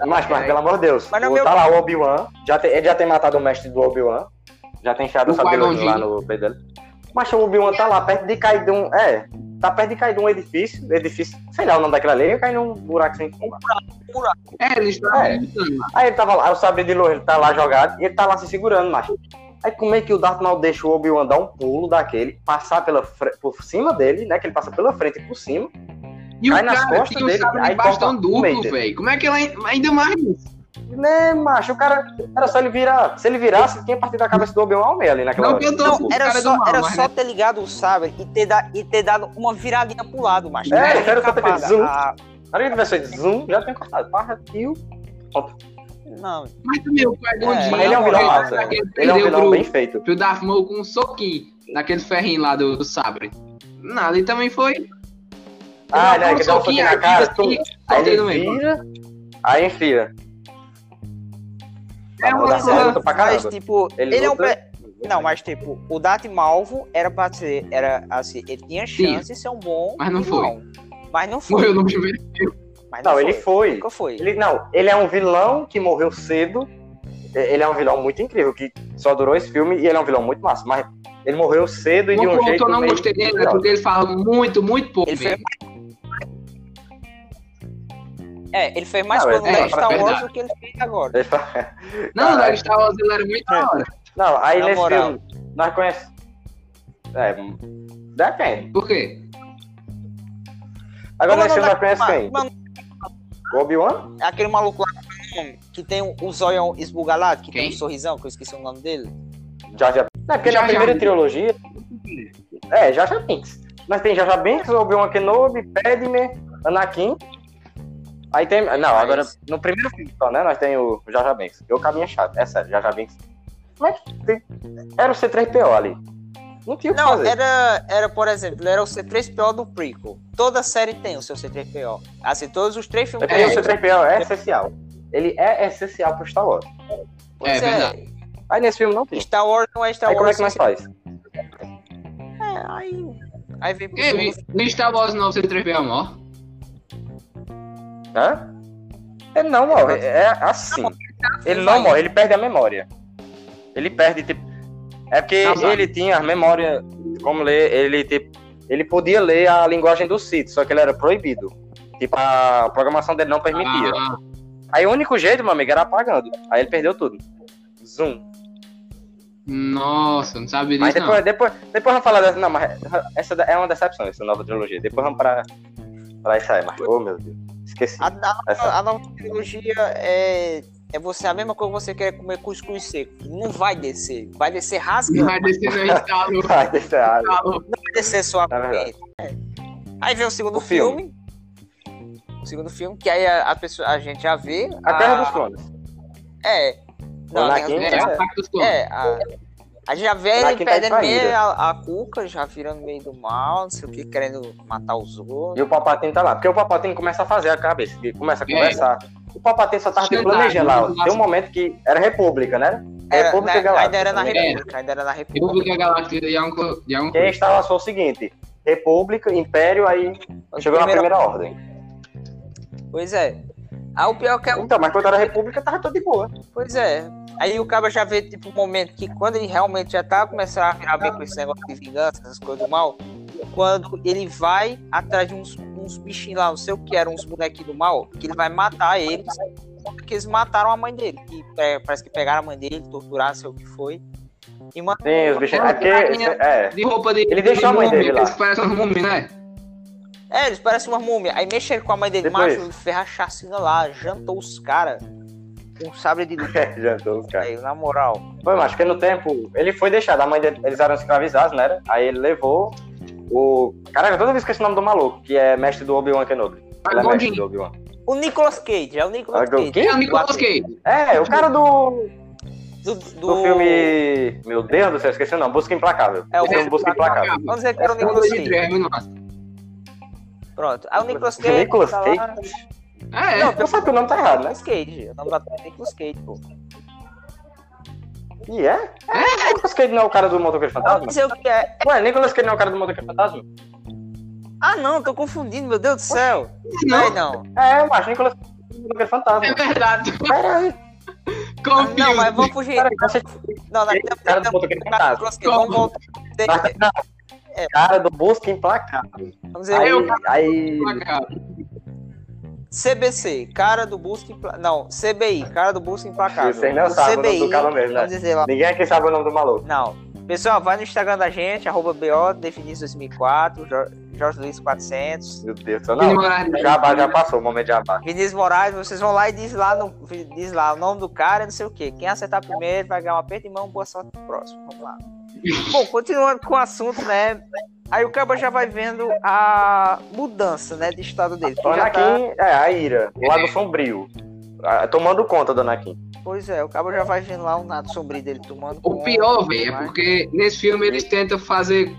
Speaker 2: Mas, mas pelo amor de Deus.
Speaker 1: Mas
Speaker 2: o,
Speaker 1: meu-
Speaker 2: Tá lá o Obi-Wan. Já ele já tem matado o mestre do Obi-Wan. Já tem enfiado
Speaker 3: O Qui-Gon
Speaker 2: lá no peito dele. Mas o Obi-Wan tá lá, perto de cair de um. É, tá perto de cair de um edifício. Edifício, sei lá o nome daquela ali, e cai num buraco sem fundo.
Speaker 3: É, ele está
Speaker 2: É. Aí ele tava lá, o sabre de luz, ele tá lá jogado e ele tá lá se segurando, macho. Aí como é que o Darth Maul deixa o Obi-Wan dar um pulo daquele, passar pela por cima dele, né? Que ele passa pela frente e por cima.
Speaker 3: E o
Speaker 2: Cai nas
Speaker 3: cara
Speaker 2: costas
Speaker 3: tinha um
Speaker 2: dele,
Speaker 3: sabre
Speaker 2: aí
Speaker 3: de bastão
Speaker 2: o
Speaker 3: duplo, velho. Como é que ele ainda- ainda mais isso?
Speaker 2: Né, macho, o cara. Era só ele virar. Se ele virasse, tinha partido a cabeça do Obi-Wan ao meio ali naquela
Speaker 3: Não,
Speaker 2: hora.
Speaker 1: Não,
Speaker 3: o
Speaker 1: era
Speaker 3: é
Speaker 1: só,
Speaker 3: mal,
Speaker 1: era
Speaker 3: mas,
Speaker 1: só
Speaker 3: né?
Speaker 1: ter ligado o sabre e ter, da, e ter dado uma viradinha pro lado, macho.
Speaker 2: É,
Speaker 1: era
Speaker 2: era só ter feito zoom.
Speaker 1: a-
Speaker 2: Na hora que tivesse feito zoom, já tinha cortado. Partiu.
Speaker 1: Não,
Speaker 3: Mas também o pai do
Speaker 1: É,
Speaker 3: Odin.
Speaker 1: mas ele é um
Speaker 2: vilão
Speaker 1: massa.
Speaker 3: Ele
Speaker 2: Ele é um vilão
Speaker 3: pro,
Speaker 2: bem feito.
Speaker 3: pro Darth Maul com um soquinho. Naquele ferrinho lá do, do sabre. Não, ali também foi.
Speaker 2: Ah,
Speaker 3: Ele
Speaker 2: né?
Speaker 3: um
Speaker 2: Que dá um
Speaker 3: soquinho
Speaker 2: na cara.
Speaker 3: assim,
Speaker 2: Aí ele vira, aí enfia.
Speaker 3: É uma
Speaker 2: luta pra
Speaker 1: mas tipo,
Speaker 2: Ele
Speaker 1: ele, é um.
Speaker 2: luta-
Speaker 1: Não, mas tipo, o Darth Malvo era pra ser. Era assim, ele tinha
Speaker 3: Sim.
Speaker 1: chance de ser um bom.
Speaker 3: Mas não
Speaker 1: vilão. Mas não foi.
Speaker 3: Morreu no primeiro.
Speaker 1: Mas
Speaker 2: Não, ele foi.
Speaker 1: Nunca foi.
Speaker 2: Ele, não, ele é um vilão que morreu cedo. Ele é um vilão muito incrível, que só durou esse filme e ele é um vilão muito massa. Mas ele morreu cedo e de um jeito.
Speaker 3: eu não
Speaker 2: meio
Speaker 3: gostei dele é
Speaker 2: idiota.
Speaker 3: porque ele fala muito, muito pouco.
Speaker 1: Ele
Speaker 3: mesmo.
Speaker 1: É, ele fez mais
Speaker 2: Não,
Speaker 1: coisa
Speaker 3: é- é
Speaker 1: Star Wars
Speaker 3: verdade.
Speaker 1: do que ele fez agora.
Speaker 2: Ele
Speaker 3: Não,
Speaker 2: Caralho.
Speaker 3: no Star Wars ele era muito da hora.
Speaker 2: Não, aí
Speaker 1: Na
Speaker 2: nesse
Speaker 1: moral.
Speaker 2: filme, nós conhecemos. É, depende.
Speaker 3: Por quê?
Speaker 2: Agora
Speaker 1: Não,
Speaker 2: nesse
Speaker 1: não,
Speaker 2: filme nós
Speaker 1: não,
Speaker 2: conhecemos quem? Obi-Wan?
Speaker 1: É aquele maluco lá que tem o zóio esbugalado, que tem
Speaker 3: Quem?
Speaker 1: um sorrisão, que eu esqueci o nome dele.
Speaker 2: Jar Jar Não, é porque
Speaker 3: Jar
Speaker 2: na primeira trilogia. É, Jar Jar Binks. Nós tem Jar Jar Binks, Obi-Wan Kenobi, Padme, Anakin. Aí tem. Não,
Speaker 1: Mas-
Speaker 2: agora no primeiro filme só, né? Nós tem o Jar Binks. Eu caminho chato, é sério, Jar Binks. Mas tem- era o C3PO ali. Não tinha o que
Speaker 1: Não,
Speaker 2: fazer.
Speaker 1: era, era, por exemplo, era o C3PO do prequel. Toda série tem o seu C3PO. Assim, todos os três
Speaker 2: É
Speaker 1: filmes
Speaker 2: porque o
Speaker 1: têm.
Speaker 2: C3PO é essencial. Ele é essencial pro Star Wars.
Speaker 1: Pois
Speaker 3: É verdade.
Speaker 2: Aí nesse filme não tem.
Speaker 1: Star Wars não é Star
Speaker 2: Aí como é
Speaker 1: Wars.
Speaker 2: que nós faz?
Speaker 1: É, aí, aí vem pro
Speaker 3: no Star Wars não, você 3 a morre.
Speaker 2: Hã? Ele não morre, é assim. Ele não morre, ele perde a memória. Ele perde, tipo. É porque
Speaker 3: Não,
Speaker 2: ele tinha a memória, como ler, ele tipo. Ele podia ler a linguagem do Sith, só que ele era proibido. Tipo, a programação dele não permitia.
Speaker 3: Ah,
Speaker 2: Aí o único jeito, meu amigo, era apagando. Aí ele perdeu tudo. Zoom.
Speaker 3: nossa, não sabia
Speaker 2: Mas
Speaker 3: disso
Speaker 2: depois, depois, depois vamos falar dessa. Não, mas essa é uma decepção, essa nova trilogia. Depois vamos pra. Pra isso aí, mas. Oh, meu Deus. Esqueci.
Speaker 1: A, a,
Speaker 2: Essa-
Speaker 1: a nova trilogia é, é você a mesma coisa que você quer comer cuscuz seco. Não vai descer. Vai descer
Speaker 3: não.
Speaker 1: rasgando.
Speaker 3: Vai descer no estalo.
Speaker 2: Vai deixar errado.
Speaker 1: Não vai descer só a
Speaker 2: É.
Speaker 1: É. Aí vem o segundo
Speaker 2: O filme.
Speaker 1: filme. O segundo filme, que aí a, a pessoa, a gente já vê.
Speaker 2: A Terra dos Clones.
Speaker 1: É. Não, a
Speaker 2: Anakin,
Speaker 1: Guerra
Speaker 3: É,
Speaker 1: dos
Speaker 3: a
Speaker 1: clones. É, a, a gente já ele
Speaker 2: tá
Speaker 1: perdendo meio a, a Cuca, já virando meio do mal, não sei o que, querendo matar os outros.
Speaker 2: E o Papatinho tá lá. Porque o Papatinho começa a fazer a cabeça, ele começa a
Speaker 3: É.
Speaker 2: conversar. O Papatinho só tava
Speaker 3: Chantagem,
Speaker 2: planejando lá. Tem um momento que era República, né?
Speaker 1: Era,
Speaker 2: República
Speaker 1: né,
Speaker 2: Galáctica.
Speaker 1: ainda era na
Speaker 2: né?
Speaker 1: República, ainda era na República.
Speaker 3: República Galáctica de algum, de algum
Speaker 2: Quem estava só o seguinte: República, Império, aí chegou na primeira ordem.
Speaker 1: Pois é. Aí o pior que é
Speaker 2: Então, mas quando era República, tava tudo de boa.
Speaker 1: Pois é. Aí o cara já vê, tipo, um momento que quando ele realmente já tá começando a virar bem com esse negócio de vingança, essas coisas do mal, quando ele vai atrás de uns, uns bichinhos lá, não sei o que eram, uns bonequinhos do mal, que ele vai matar eles, porque eles mataram a mãe dele. Que é, parece que pegaram a mãe dele, torturaram, sei o que foi. E mano,
Speaker 2: Sim, os bichinhos. É porque. É.
Speaker 3: De roupa de.
Speaker 2: Ele deixou a mãe
Speaker 3: de
Speaker 2: dele lá.
Speaker 3: Eles parecem uma múmia, né?
Speaker 1: É, eles parecem uma múmia. Aí mexeram com a mãe dele,
Speaker 2: Depois.
Speaker 1: macho, ele fez a chacina lá, jantou os caras com um sabre de luz.
Speaker 2: Já tô, os caras.
Speaker 1: Aí, na moral.
Speaker 2: Foi, mas porque no tempo ele foi deixado, a mãe dele, eles eram escravizados, né? Aí ele levou o. Caraca, toda vez que esse nome do maluco, que é mestre do Obi-Wan Kenobi. Ele é mestre do Obi-Wan.
Speaker 1: O Nicolas Cage, é o Nicolas Cage.
Speaker 2: quê?
Speaker 3: É o Nicolas Cage.
Speaker 2: É, o cara do,
Speaker 1: Do,
Speaker 2: do filme. Meu Deus do céu, esqueci o nome. Busca Implacável.
Speaker 1: É, o
Speaker 2: o filme Busca Implacável.
Speaker 1: Vamos dizer que era o
Speaker 3: É
Speaker 1: Nicolas
Speaker 3: de
Speaker 1: Cage. Pronto. Aí o Nicolas Cage.
Speaker 2: Nicolas
Speaker 1: tá
Speaker 2: Cage?
Speaker 1: lá-
Speaker 3: É,
Speaker 1: Não,
Speaker 2: Não sabe que o nome tá errado, né?
Speaker 1: Nicolas Cage. O nome do ator é Nicolas Cage, pô.
Speaker 2: E é? É, Nicolas Cage não é o cara do Motoqueiro Fantasma?
Speaker 1: dizer o que é.
Speaker 2: Ué, Nicolas Cage não é o cara do Motoqueiro Fantasma?
Speaker 1: Ah, não, tô confundindo, meu Deus do céu.
Speaker 3: Não.
Speaker 1: Não.
Speaker 2: É, eu acho Nicolas Cage é o Motoqueiro
Speaker 3: é
Speaker 2: Fantasma.
Speaker 3: verdade.
Speaker 2: Pera aí.
Speaker 1: Ah,
Speaker 3: Confio.
Speaker 1: Não, mas vamos fugir.
Speaker 2: Cara, você...
Speaker 1: Não, não,
Speaker 2: Esse cara do Motoqueiro Fantasma.
Speaker 1: Nicolas Cage, Vamos voltar.
Speaker 2: Cara do Busca Implacável.
Speaker 1: Vamos dizer.
Speaker 2: Aí, aí...
Speaker 1: CBC, cara do Busca Implacável. Não, CBI, cara do Busca Implacável.
Speaker 2: Vocês não sabem o nome do cara mesmo, né? Ninguém aqui sabe o nome do maluco.
Speaker 1: Não. Pessoal, vai no Instagram da gente, arroba BO, Definis 2004, Jo- Jorge Luiz 400.
Speaker 2: Meu Deus céu. Não, Jabá já passou, o momento de Jabá.
Speaker 1: Vinícius Moraes, vocês vão lá e diz lá, no, diz lá o nome do cara, não sei o quê. Quem acertar primeiro vai ganhar um aperto de mão, boa sorte pro próximo. Vamos lá. Bom, continuando com o assunto, né? Aí o Cabo já vai vendo a mudança, né, de estado dele.
Speaker 2: O
Speaker 1: Que já tá-
Speaker 2: é a ira, o lado sombrio. Ah, tomando conta do Anakin.
Speaker 1: Pois é, o cabo já vai vendo lá o nado sombrio dele tomando
Speaker 3: O pior, velho, é porque nesse filme eles tentam fazer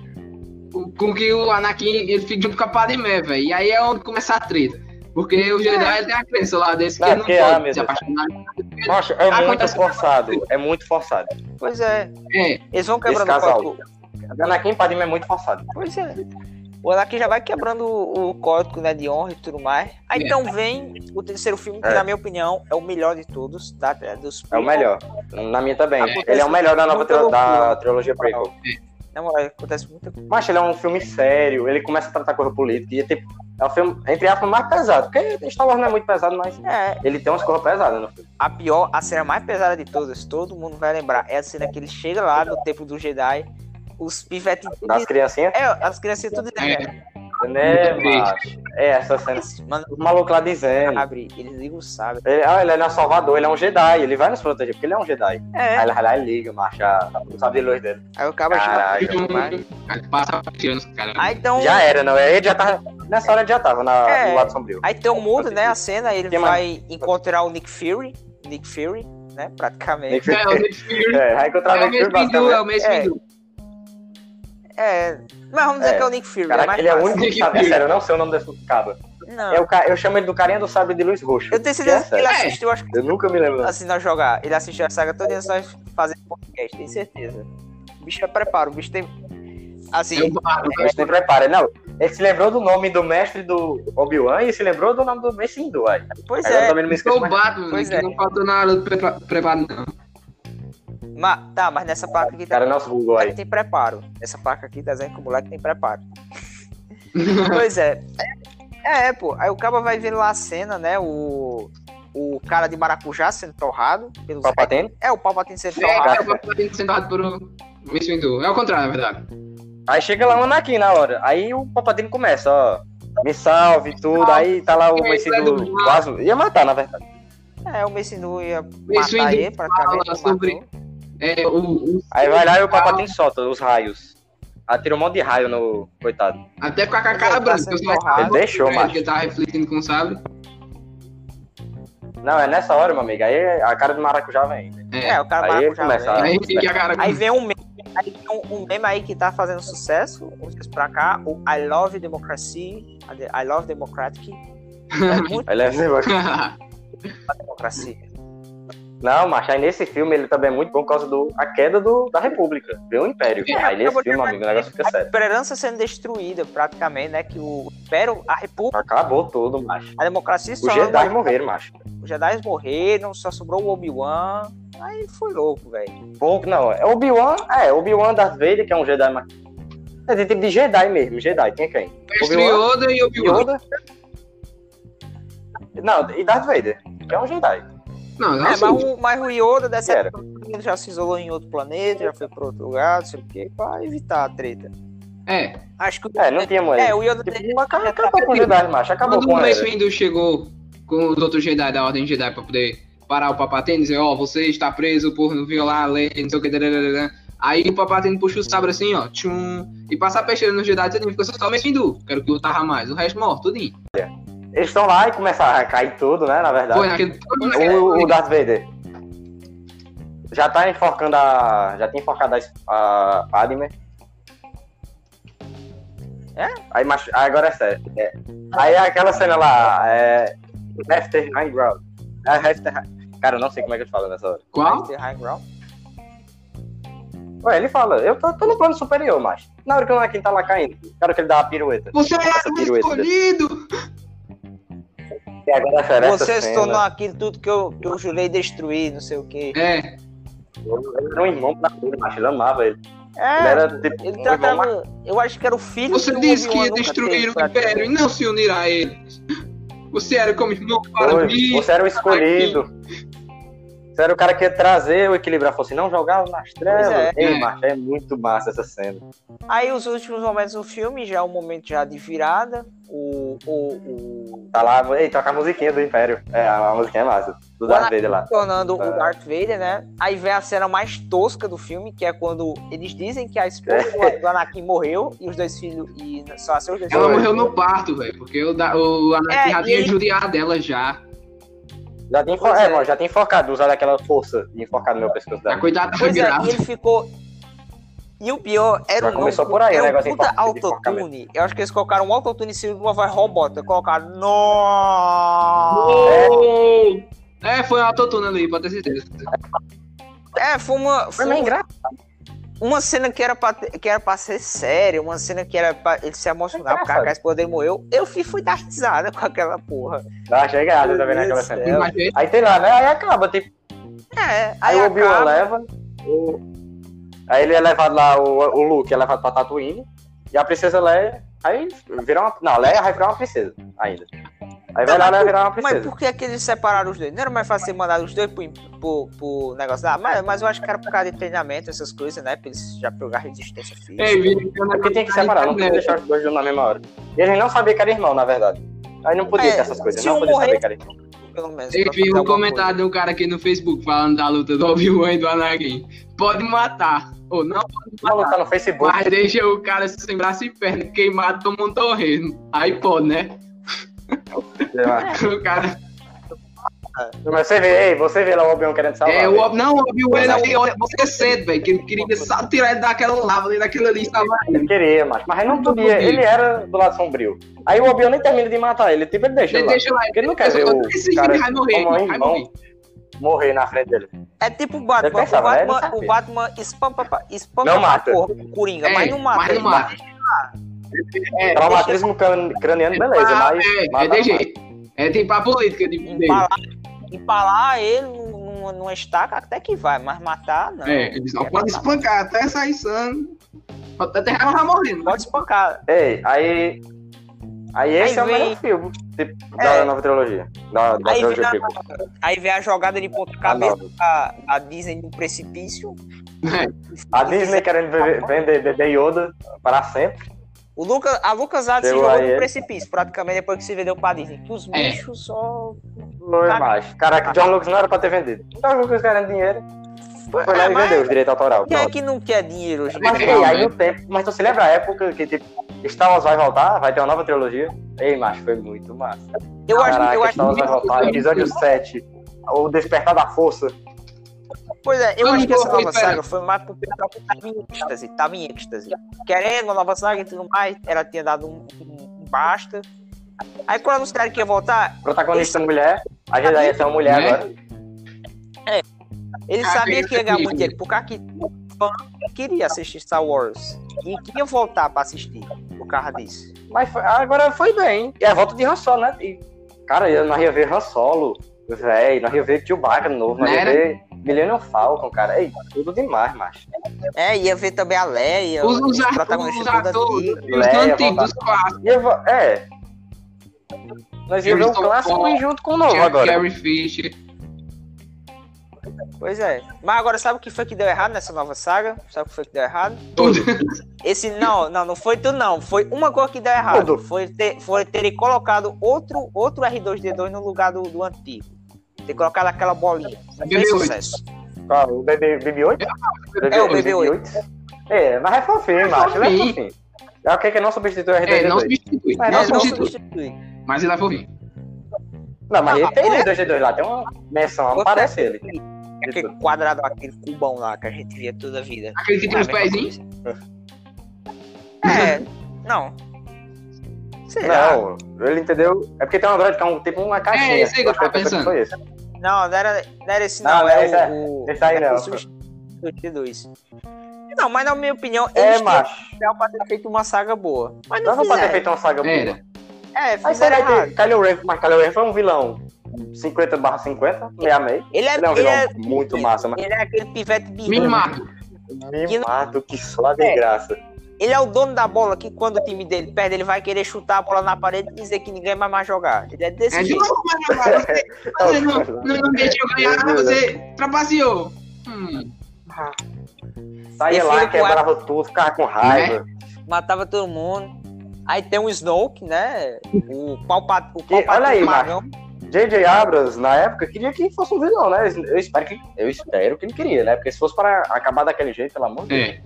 Speaker 3: com que o Anakin ele fique junto com a Padmé, velho. E aí é onde começa a treta. Porque o Jedi tem a crença lá desse que
Speaker 2: Não,
Speaker 3: ele não
Speaker 2: ah,
Speaker 3: pode
Speaker 2: meu
Speaker 3: se apaixonar.
Speaker 2: Poxa, é muito forçado. É muito forçado.
Speaker 1: Pois é,
Speaker 3: É,
Speaker 1: eles vão
Speaker 2: Esse
Speaker 1: o
Speaker 2: casal. Anakin e Padme é muito forçado.
Speaker 1: Pois é. O Anakin já vai quebrando o o código né, de honra e tudo mais. Aí
Speaker 3: É.
Speaker 1: então vem o terceiro filme, que
Speaker 2: É.
Speaker 1: na minha opinião é o melhor de todos. Da, dos
Speaker 2: É o melhor. Na minha também.
Speaker 3: É.
Speaker 2: Ele é o melhor da nova
Speaker 1: Muita
Speaker 2: tri- da trilogia prequel.
Speaker 1: Na moral, acontece muita coisa.
Speaker 2: Mas ele é um filme sério, ele começa a tratar coisa política. E é, tipo, é um filme, entre aspas, mais pesado. Porque Star Wars não é muito pesado, mas
Speaker 1: É,
Speaker 2: ele tem umas coisas pesadas no filme.
Speaker 1: a pior, a cena mais pesada de todas, todo mundo vai lembrar, é a cena que ele chega lá no templo do Jedi, os pivetes.
Speaker 2: Das criancinhas.
Speaker 1: É, as crianças tudo
Speaker 3: é.
Speaker 2: Né,
Speaker 3: Muito triste.
Speaker 2: macho? É essa cena.
Speaker 1: Mano,
Speaker 2: Os malucos lá dizendo.
Speaker 1: abre, eles ligam o sabre.
Speaker 2: Ele, ah, ele é nosso salvador, ele é um Jedi, ele vai nos proteger, porque ele é um Jedi.
Speaker 1: É,
Speaker 2: Aí ele vai lá e liga, marcha, o sabre de luz dele.
Speaker 1: aí o cara
Speaker 2: Caralho.
Speaker 1: chega.
Speaker 3: Aí passa tirando os caras.
Speaker 1: Aí então.
Speaker 2: Já era, não é? Ele já tava. Nessa hora ele já tava na,
Speaker 1: É.
Speaker 2: no lado sombrio.
Speaker 1: Aí então muda, né, a cena, ele vai encontrar o Nick Fury. Nick Fury, né? Praticamente.
Speaker 2: Nick
Speaker 3: É, o. Nick Fury.
Speaker 2: É, vai encontrar
Speaker 3: É
Speaker 2: o
Speaker 3: o
Speaker 2: Nick Fury
Speaker 3: mesmo Hindu, é o
Speaker 2: basicamente.
Speaker 3: mesmo
Speaker 1: É.
Speaker 3: Hindu.
Speaker 1: É. Mas vamos dizer
Speaker 2: É.
Speaker 1: que é o Nick Fury. é
Speaker 2: Caraca,
Speaker 1: mais
Speaker 2: ele é o
Speaker 1: fácil.
Speaker 2: único que sabe. É sério, eu não sei o nome desse cabo.
Speaker 1: Não.
Speaker 2: É o ca... Eu chamo ele do carinha do sabre de luz roxo.
Speaker 1: Eu tenho certeza que ele
Speaker 3: sério.
Speaker 1: assistiu, acho que
Speaker 2: Eu nunca me lembro.
Speaker 1: assim, nós jogar. Ele assistiu a saga toda e nós fazer podcast, tenho certeza. O bicho é preparo, o bicho tem. Assim,
Speaker 3: É o
Speaker 2: gente nem prepara. Não, ele se lembrou do nome do mestre do Obi-Wan e se lembrou do nome do mestre Hindu. Aí.
Speaker 1: pois
Speaker 2: Aí eu
Speaker 1: é.
Speaker 2: também não me
Speaker 3: É
Speaker 2: esqueço
Speaker 3: o
Speaker 2: mais.
Speaker 3: Batman,
Speaker 1: Pois é.
Speaker 3: não faltou na hora do prepa- preparo, não.
Speaker 1: Mas, tá, mas nessa placa aqui
Speaker 2: cara
Speaker 1: tá.
Speaker 2: nosso Google aí.
Speaker 1: tem preparo. Essa placa aqui tá dizendo que o moleque tem preparo. pois é. É, é, pô. Aí o cara vai ver lá a cena, né? O. O cara de maracujá sendo torrado. Pelos...
Speaker 2: Papatene.
Speaker 1: É, o Palpatine sendo
Speaker 3: É,
Speaker 1: torrado.
Speaker 3: cara, o Papai tem sentado por um Mace Windu. É o contrário, na verdade.
Speaker 2: Aí chega lá o Anakin na hora. Aí o Papatene começa, ó. Me salve tudo. Aí tá lá o
Speaker 3: é
Speaker 2: do.
Speaker 3: do-
Speaker 2: Quase. Ia matar, na verdade.
Speaker 1: É, o Messi Nu ia
Speaker 3: Mace
Speaker 1: matar
Speaker 3: Windu
Speaker 1: ele praticamente.
Speaker 3: fala
Speaker 1: não
Speaker 3: sobre-
Speaker 1: matou.
Speaker 3: É, o, o-
Speaker 2: Aí vai lá e o Papatene solta os raios. Atira um monte de raio no coitado.
Speaker 3: até com a cara
Speaker 1: Tá
Speaker 3: branca.
Speaker 1: torrado.
Speaker 3: sabem
Speaker 2: Deixou,
Speaker 3: que
Speaker 2: macho.
Speaker 3: ele tá refletindo com o sabre.
Speaker 2: Não, é nessa hora, meu amigo. Aí a cara do maracujá vem.
Speaker 3: É.
Speaker 1: É, o cara
Speaker 2: Aí
Speaker 1: maracujá.
Speaker 2: começa
Speaker 1: velho.
Speaker 2: a-
Speaker 3: Aí fica a cara
Speaker 1: Aí vem um meme, aí vem um, um meme aí que tá fazendo sucesso, uns dias pra cá, o I Love Democracy, I Love Democratic. É muito
Speaker 2: Aí ele é-
Speaker 1: democracia.
Speaker 2: Não, mas aí nesse filme ele também é muito bom por causa do a queda do, da República, do Império.
Speaker 1: É,
Speaker 2: aí nesse filme, amigo, o negócio fica
Speaker 1: A
Speaker 2: sério.
Speaker 1: esperança sendo destruída, praticamente, né? Que o Império, a República,
Speaker 2: Acabou tudo, macho.
Speaker 1: a democracia
Speaker 2: Os
Speaker 1: só.
Speaker 2: Jedi morreram, macho.
Speaker 1: Os Jedi morreram, só sobrou o Obi-Wan. Aí foi louco, velho.
Speaker 2: Pouco, não. É Obi-Wan, é, Obi-Wan Darth Vader, que é um Jedi mais. É de tipo de Jedi mesmo, Jedi. Tinha quem?
Speaker 3: Mestre Yoda e Obi-Wan.
Speaker 2: Yoda. Não, e Darth Vader, que é um Jedi.
Speaker 3: Não, não
Speaker 1: É, mas, o, mas o Yoda dessa
Speaker 2: Era.
Speaker 1: época ele já se isolou em outro planeta, já foi pra outro lugar, não sei o quê, pra evitar a treta.
Speaker 3: É,
Speaker 1: Acho que o
Speaker 2: É, não tinha mais.
Speaker 1: É, o Yoda
Speaker 2: Tipo,
Speaker 1: tem-
Speaker 2: acabou, acabou com o Jedi, macho. Acabou
Speaker 3: quando
Speaker 2: com
Speaker 3: o Mace. Windu chegou com os outros Jedi da Ordem Jedi pra poder parar o Papatene e dizer, ó, você está preso por violar a lei, não sei o que, dadadadã. Aí o Papatene puxa o sabre assim, ó, tchum, e passa a peixeira no Jedi, tudinho, fica só o Mace Windu, quero que lutava mais, o resto morre, tudinho.
Speaker 2: Eles estão lá e começam a cair tudo, né, na verdade.
Speaker 3: Foi naquele...
Speaker 2: O, o Darth Vader já tá enforcando a. Já tem enforcado a, a Padme.
Speaker 1: É?
Speaker 2: Aí, agora é sério. É. Aí aquela cena lá, é. Lefter High Ground. É, Lefter High- Cara, eu não sei como é que eu falo nessa hora.
Speaker 3: Qual?
Speaker 1: Ter high ground.
Speaker 2: Ué, ele fala, eu tô, tô no plano superior, mas. Na hora que o Anakin tá lá caindo, na hora que ele dá a pirueta.
Speaker 3: Você é o escolhido!
Speaker 2: E
Speaker 1: Você se
Speaker 2: cena,
Speaker 1: tornou aquilo tudo que eu, que eu jurei destruir, não sei o quê.
Speaker 3: É,
Speaker 2: Ele era um irmão pra tudo, macho. Ele amava ele. Ele
Speaker 1: É,
Speaker 2: era tipo.
Speaker 1: ele
Speaker 2: um irmão
Speaker 1: tratava. Eu acho que era o filho
Speaker 3: você disse que ia destruir o. Império e não se unir a eles. Você era como irmão para
Speaker 2: Foi,
Speaker 3: mim.
Speaker 2: Você era o escolhido. Você era o cara que ia trazer o equilíbrio. Ela falou assim, não jogava nas trevas.
Speaker 1: é.
Speaker 2: Ei,
Speaker 3: É.
Speaker 2: macho, é muito massa essa cena.
Speaker 1: Aí os últimos momentos do filme, já é um momento já de virada. O. o, o...
Speaker 2: Tá lá, ei, toca a musiquinha do Império. É, a, a musiquinha é massa. Do Darth Vader lá.
Speaker 1: tornando
Speaker 2: É.
Speaker 1: o Darth Vader, né? Aí vem a cena mais tosca do filme, que é quando eles dizem que a esposa
Speaker 2: É.
Speaker 1: do- Anakin morreu e os dois filhos. E só seus dois
Speaker 3: Ela
Speaker 2: Foi.
Speaker 3: morreu no parto, velho, porque o, da, o Anakin
Speaker 1: É,
Speaker 3: já tinha
Speaker 1: ele-
Speaker 3: judiado dela já.
Speaker 2: Já.
Speaker 1: Pois
Speaker 2: é,
Speaker 1: é.
Speaker 2: mano, já tinha enforcado, usado aquela força de enforcar no meu pescoço
Speaker 3: Tá
Speaker 2: dela.
Speaker 3: cuidado,
Speaker 1: Pois é,
Speaker 3: virado.
Speaker 1: e ele ficou. E o pior era
Speaker 2: Já
Speaker 1: o
Speaker 2: começou
Speaker 1: novo-
Speaker 2: por aí,
Speaker 1: é
Speaker 2: o
Speaker 1: um
Speaker 2: negócio
Speaker 1: puta
Speaker 2: de
Speaker 1: autotune. Eu acho que eles colocaram um autotune em cima de uma voz robótica. Colocaram. Nossa!
Speaker 3: É, foi autotune ali, pode ter certeza.
Speaker 1: É, foi uma.
Speaker 2: Foi
Speaker 1: Foi
Speaker 2: meio
Speaker 1: uma,
Speaker 2: engraçado.
Speaker 1: Uma cena que era, pra, que era pra ser séria, uma cena que era pra ele se emocionar, porque a. Cass poder morreu. Eu fui, fui dar risada com aquela porra.
Speaker 2: Eu achei graça também
Speaker 1: Meu
Speaker 2: naquela
Speaker 1: Deus
Speaker 2: cena.
Speaker 3: Imagina.
Speaker 2: Aí tem lá, né? Aí acaba, tipo,
Speaker 1: É,
Speaker 2: aí,
Speaker 1: aí,
Speaker 2: o Obi-Wan
Speaker 1: acaba,
Speaker 2: leva. o- Aí ele é levado lá, o, o Luke é levado pra Tatooine. E a princesa Leia. Aí vira uma. Não, Leia vai virar uma princesa ainda. Aí vai
Speaker 1: Não,
Speaker 2: lá,
Speaker 1: mas por-
Speaker 2: Virar uma
Speaker 1: Mas
Speaker 2: princesa.
Speaker 1: por que, é que eles separaram os dois? Não era mais fácil ser mandado os dois pro, pro, pro negócio lá? Mas, mas eu acho que era por causa de treinamento, essas coisas, né? Pra eles já pegar resistência física.
Speaker 3: Ei, Vini,
Speaker 2: É porque tinha que separar, não podia deixar os dois na mesma hora. E ele não sabia que era irmão, na verdade. Aí não podia
Speaker 1: É,
Speaker 2: ter essas coisas,
Speaker 1: se
Speaker 2: não
Speaker 1: um
Speaker 2: podia
Speaker 1: morrer-
Speaker 2: saber que era irmão.
Speaker 1: pelo menos.
Speaker 3: Eu vi um comentário de um cara aqui no Facebook falando da luta do Obi-Wan e do Anakin. Pode matar. Ou não pode
Speaker 2: maluco tá no Facebook.
Speaker 3: Mas deixa o cara sem braço e perna, queimado tomando torresmo. Aí pode, né? O cara.
Speaker 2: Mas você vê, ei, você vê lá o Obi-Wan querendo salvar.
Speaker 3: É, o. Ob- não, o Obi-Wan ele- você cedo, velho. Que ele queria só tirar ele daquela lava ali, daquilo ali, salvar ele.
Speaker 2: Ele queria, mas, mas ele não podia. Ele era do lado sombrio. Aí o Obi-Wan nem termina de matar ele. Tipo, ele deixa
Speaker 3: Ele
Speaker 2: ele lá.
Speaker 3: deixa lá.
Speaker 2: Porque ele não quer ver o cara
Speaker 3: vai morrer,
Speaker 2: como
Speaker 3: vai
Speaker 2: irmão
Speaker 3: morrer.
Speaker 2: morrer na frente dele.
Speaker 1: É tipo o Batman.
Speaker 2: Pensava,
Speaker 1: o Batman, o Batman spampa, pra- spampa
Speaker 2: Não mata.
Speaker 1: porra com o Coringa,
Speaker 3: É,
Speaker 1: mas não mata.
Speaker 3: mas não
Speaker 1: ele.
Speaker 3: mata. É,
Speaker 2: Traumatismo cran- craniano, beleza, mas.
Speaker 3: é, é de jeito. É tipo política de dele.
Speaker 1: Empalar, empalar ele numa, numa estaca até que vai, mas matar não.
Speaker 3: É, eles não
Speaker 1: É
Speaker 3: podem
Speaker 1: matar.
Speaker 3: espancar até sair sangue. Até ela morrendo.
Speaker 1: Pode espancar.
Speaker 2: Ei, aí. Aí esse
Speaker 1: Aí
Speaker 2: é o
Speaker 1: vem-
Speaker 2: melhor filme tipo,
Speaker 1: É.
Speaker 2: da nova trilogia. Da, da
Speaker 1: Aí
Speaker 2: trilogia
Speaker 1: vem, a, aí vem a jogada de ponta
Speaker 2: A
Speaker 1: a, Disney no precipício.
Speaker 2: A Disney querendo vender, vender Yoda para sempre.
Speaker 1: O Lucas, a Lucas Arts se jogou no precipício, praticamente depois que se vendeu pra Disney. Que os
Speaker 3: É.
Speaker 1: bichos só.
Speaker 2: Não é
Speaker 1: Cara-
Speaker 2: mais. Caraca, John Lucas não era pra ter vendido. John Lucas querendo dinheiro. Foi lá
Speaker 1: É,
Speaker 2: e
Speaker 1: mas
Speaker 2: vendeu os direitos autorais.
Speaker 1: Quem é que não quer dinheiro hoje?
Speaker 2: Mas
Speaker 3: É,
Speaker 2: ei, aí
Speaker 3: né?
Speaker 2: no tempo. Mas tu se lembra a época que tipo, Star Wars vai voltar? Vai ter uma nova trilogia? Ei, macho, foi muito massa.
Speaker 1: Eu acho,
Speaker 2: Caraca,
Speaker 1: eu acho
Speaker 2: Star Wars vai voltar. Episódio 7. O Despertar da Força.
Speaker 1: Pois é, eu
Speaker 3: Não,
Speaker 1: acho que
Speaker 3: não,
Speaker 1: essa nova
Speaker 3: espera.
Speaker 1: saga foi mais porque tava tava em êxtase, tava em êxtase. Querendo uma nova saga e tudo mais, ela tinha dado um, um- um basta. Aí quando anunciaram que ia voltar,
Speaker 2: Protagonista mulher. A Jedi ia ser uma mulher
Speaker 3: Né?
Speaker 2: agora.
Speaker 1: ele
Speaker 3: Ah,
Speaker 1: sabia que ia ganhar muito dinheiro, porque aqui queria assistir Star Wars e queria voltar pra assistir por causa disso.
Speaker 2: Mas foi- agora foi bem. E a volta de Han Solo, né? E, cara, eu- nós ia ver Han Solo, velho. Nós ia ver Chewbacca novo. Nós ia ver Millennium Falcon, cara. Ei, tudo demais, macho.
Speaker 1: É, ia ver também a Leia,
Speaker 3: Os,
Speaker 1: os, protagonistas
Speaker 3: atores,
Speaker 1: antigos.
Speaker 3: os antigos, clássicos.
Speaker 2: É. Nós ia ver o clássico e junto com o novo
Speaker 3: Jack
Speaker 2: agora.
Speaker 3: Carrie Fisher.
Speaker 1: Pois é. Mas agora sabe o que foi que deu errado nessa nova saga? Sabe o que foi que deu errado?
Speaker 3: Tudo.
Speaker 1: Esse não, não, não foi tu não. Foi uma coisa que deu errado.
Speaker 2: Tudo.
Speaker 1: Foi ter, foi terem colocado outro, outro R2D2 no lugar do, do antigo. Ter colocado aquela bolinha. Não fez
Speaker 3: BB-8.
Speaker 1: sucesso.
Speaker 2: Qual? O BB, BB-8?
Speaker 1: É o BB-8.
Speaker 2: É, mas é fofinho, macho. Ele é
Speaker 3: fofinho.
Speaker 2: É o que que não substitui o R2D2?
Speaker 3: É, não substitui.
Speaker 2: Mas
Speaker 1: É,
Speaker 3: Não substitui.
Speaker 1: substitui.
Speaker 3: Mas ele é fofinho.
Speaker 2: Não, mas ele tem
Speaker 1: ele é-
Speaker 2: o R2D2 lá. Tem uma menção, não parece ele.
Speaker 1: Aquele quadrado, aquele cubão lá que a gente via toda a vida.
Speaker 3: Aquele que tem
Speaker 1: É
Speaker 3: os pezinhos.
Speaker 1: É, não. Será?
Speaker 2: Não, ele entendeu. É porque tem um Android que é um, tipo uma caixinha.
Speaker 3: É, esse aí que eu tava
Speaker 2: que foi esse.
Speaker 1: Não, não era, não era esse
Speaker 2: Não,
Speaker 1: não.
Speaker 2: não,
Speaker 1: é
Speaker 2: esse é-
Speaker 1: o,
Speaker 2: esse aí
Speaker 1: é
Speaker 2: não.
Speaker 1: o substituidores. Não, mas na minha opinião,
Speaker 2: É,
Speaker 1: eles tinham
Speaker 2: macho.
Speaker 1: potencial pra ter feito uma saga boa. Mas não
Speaker 2: Dava pra ter feito uma saga boa.
Speaker 3: Era.
Speaker 1: É,
Speaker 2: Aí
Speaker 1: fizeram
Speaker 2: será
Speaker 1: errado.
Speaker 2: que Kylo Ren, mas Kylo Ren foi um vilão 50 barra 50, meia meia.
Speaker 1: Ele é,
Speaker 2: Ele é um
Speaker 1: ele
Speaker 2: vilão
Speaker 1: é,
Speaker 2: muito massa, mas
Speaker 1: ele é aquele pivete birrento.
Speaker 3: Mimado.
Speaker 2: mimado que só de
Speaker 1: É.
Speaker 2: graça.
Speaker 1: Ele é o dono da bola que quando o time dele perde, ele vai querer chutar a bola na parede e dizer que ninguém vai mais jogar. Ele é desse
Speaker 3: É de
Speaker 1: jeito.
Speaker 3: novo, mas agora você, não, não, não deixa eu ganhar, você trapaceou. Hum.
Speaker 2: Saía lá, quebrava tudo, ficava com raiva.
Speaker 1: Matava todo mundo. Aí tem o Snoke, né? O Palpat, o
Speaker 2: Que- olha aí,
Speaker 1: Magão.
Speaker 2: J.J. Abrams, na época, queria que fosse um vilão, né? Eu espero que, eu espero que ele queria, né? Porque se fosse para acabar daquele jeito, pelo amor de Deus.
Speaker 3: É.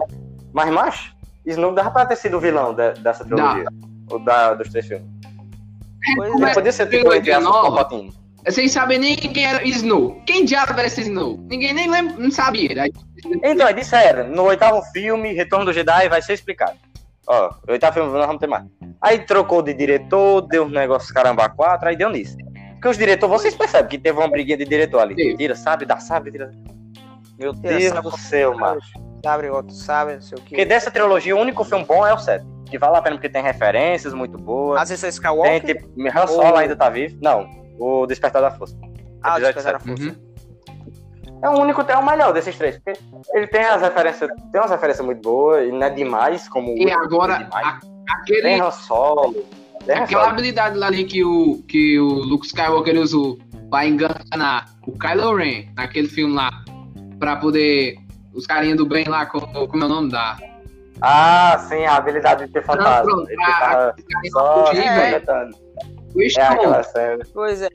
Speaker 2: Mas, macho, isso não dava pra ter sido o vilão de- dessa trilogia. Ou da, dos três filmes.
Speaker 1: Pois
Speaker 2: Não
Speaker 1: é.
Speaker 2: podia ser tipo, entre aspas,
Speaker 3: nova.
Speaker 2: Palpatine.
Speaker 3: Vocês sabem nem quem era Snow. Quem diabo era esse Snow? Ninguém nem lembra, não sabia. Aí,
Speaker 2: Então, eles disseram, no oitavo filme, Retorno do Jedi, vai ser explicado. Ó, o oitavo filme nós vamos ter mais. Aí trocou de diretor, deu um negócio caramba quatro, aí deu nisso. Porque os diretores, vocês percebem que teve uma briguinha de diretor ali.
Speaker 3: Sim.
Speaker 2: Tira, sabe, dá, sabe, tira. Meu Deus
Speaker 1: sabe,
Speaker 2: do céu, mano.
Speaker 1: Sabe, outro sabe, não sei o
Speaker 2: Porque
Speaker 1: que.
Speaker 2: dessa trilogia, o único filme bom é o 7. Que vale a pena porque tem referências muito boas.
Speaker 1: Às vezes é
Speaker 2: Tem,
Speaker 1: Skywalker.
Speaker 2: tipo, Han Solo
Speaker 1: Ou-
Speaker 2: ainda tá vivo. Não, o Despertar da Força.
Speaker 1: Ah,
Speaker 2: episódio
Speaker 1: Despertar da. Força.
Speaker 3: uhum.
Speaker 2: É o único, é o melhor desses três. Porque ele tem as referências, tem umas referências muito boas, e não é demais, como o
Speaker 3: E agora,
Speaker 2: é
Speaker 3: a- aquele,
Speaker 2: Tem Han Solo. Tem Han
Speaker 3: aquela
Speaker 2: Solo.
Speaker 3: habilidade lá ali que o, que o Luke Skywalker usou pra enganar o Kylo Ren naquele filme lá, pra poder. Os carinhas do bem lá, como, como é o nome da.
Speaker 2: Ah, sim, a habilidade de ter fantasma.
Speaker 3: pronto,
Speaker 2: Ele
Speaker 3: a-
Speaker 2: tava
Speaker 3: carinha
Speaker 2: só
Speaker 3: fugir, velho.
Speaker 2: projetando.
Speaker 3: O
Speaker 2: É aquela cena.
Speaker 1: Pois é.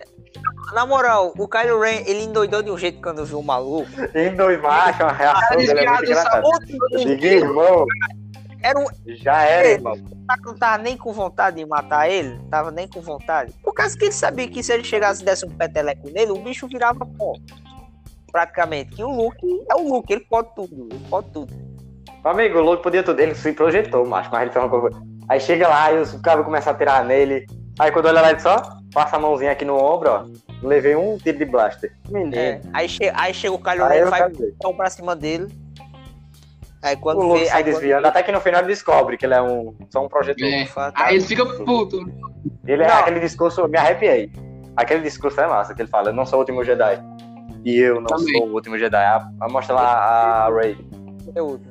Speaker 1: Na moral, o Kylo Ren, ele endoidou de um jeito quando viu o maluco.
Speaker 2: E dois machos, a reação dele é muito engraçada. Diga, irmão,
Speaker 1: Era um
Speaker 2: já era, irmão.
Speaker 1: cara que não tava nem com vontade de matar ele, tava nem com vontade. Por causa que ele sabia que se ele chegasse e desse um peteleco nele, o bicho virava pó. Praticamente. Que o Luke é o Luke, ele pode tudo, ele pode tudo.
Speaker 2: Amigo, o louco podia tudo. Ele se projetou, macho, mas ele fez uma coisa. Aí chega lá e os caras começam a tirar nele. Aí quando olha lá, ele só passa a mãozinha aqui no ombro, ó. Levei um tiro de blaster. Menino.
Speaker 1: É, aí, che aí chega o Ren,
Speaker 2: eu
Speaker 1: vai então pra cima dele. Aí
Speaker 2: O
Speaker 1: quando
Speaker 2: louco
Speaker 1: vê.
Speaker 2: sai
Speaker 1: Aí quando
Speaker 2: desviando,
Speaker 1: vê-
Speaker 2: até que no final ele descobre que ele é um, só um projetor.
Speaker 3: É. Aí ele fica puto.
Speaker 2: Ele é aquele discurso, eu me arrepiei. Aquele discurso é massa, que ele fala, eu não sou o último Jedi. E eu não
Speaker 3: Também.
Speaker 2: sou o último Jedi. A, a mostra lá a Rey.
Speaker 1: conteúdo.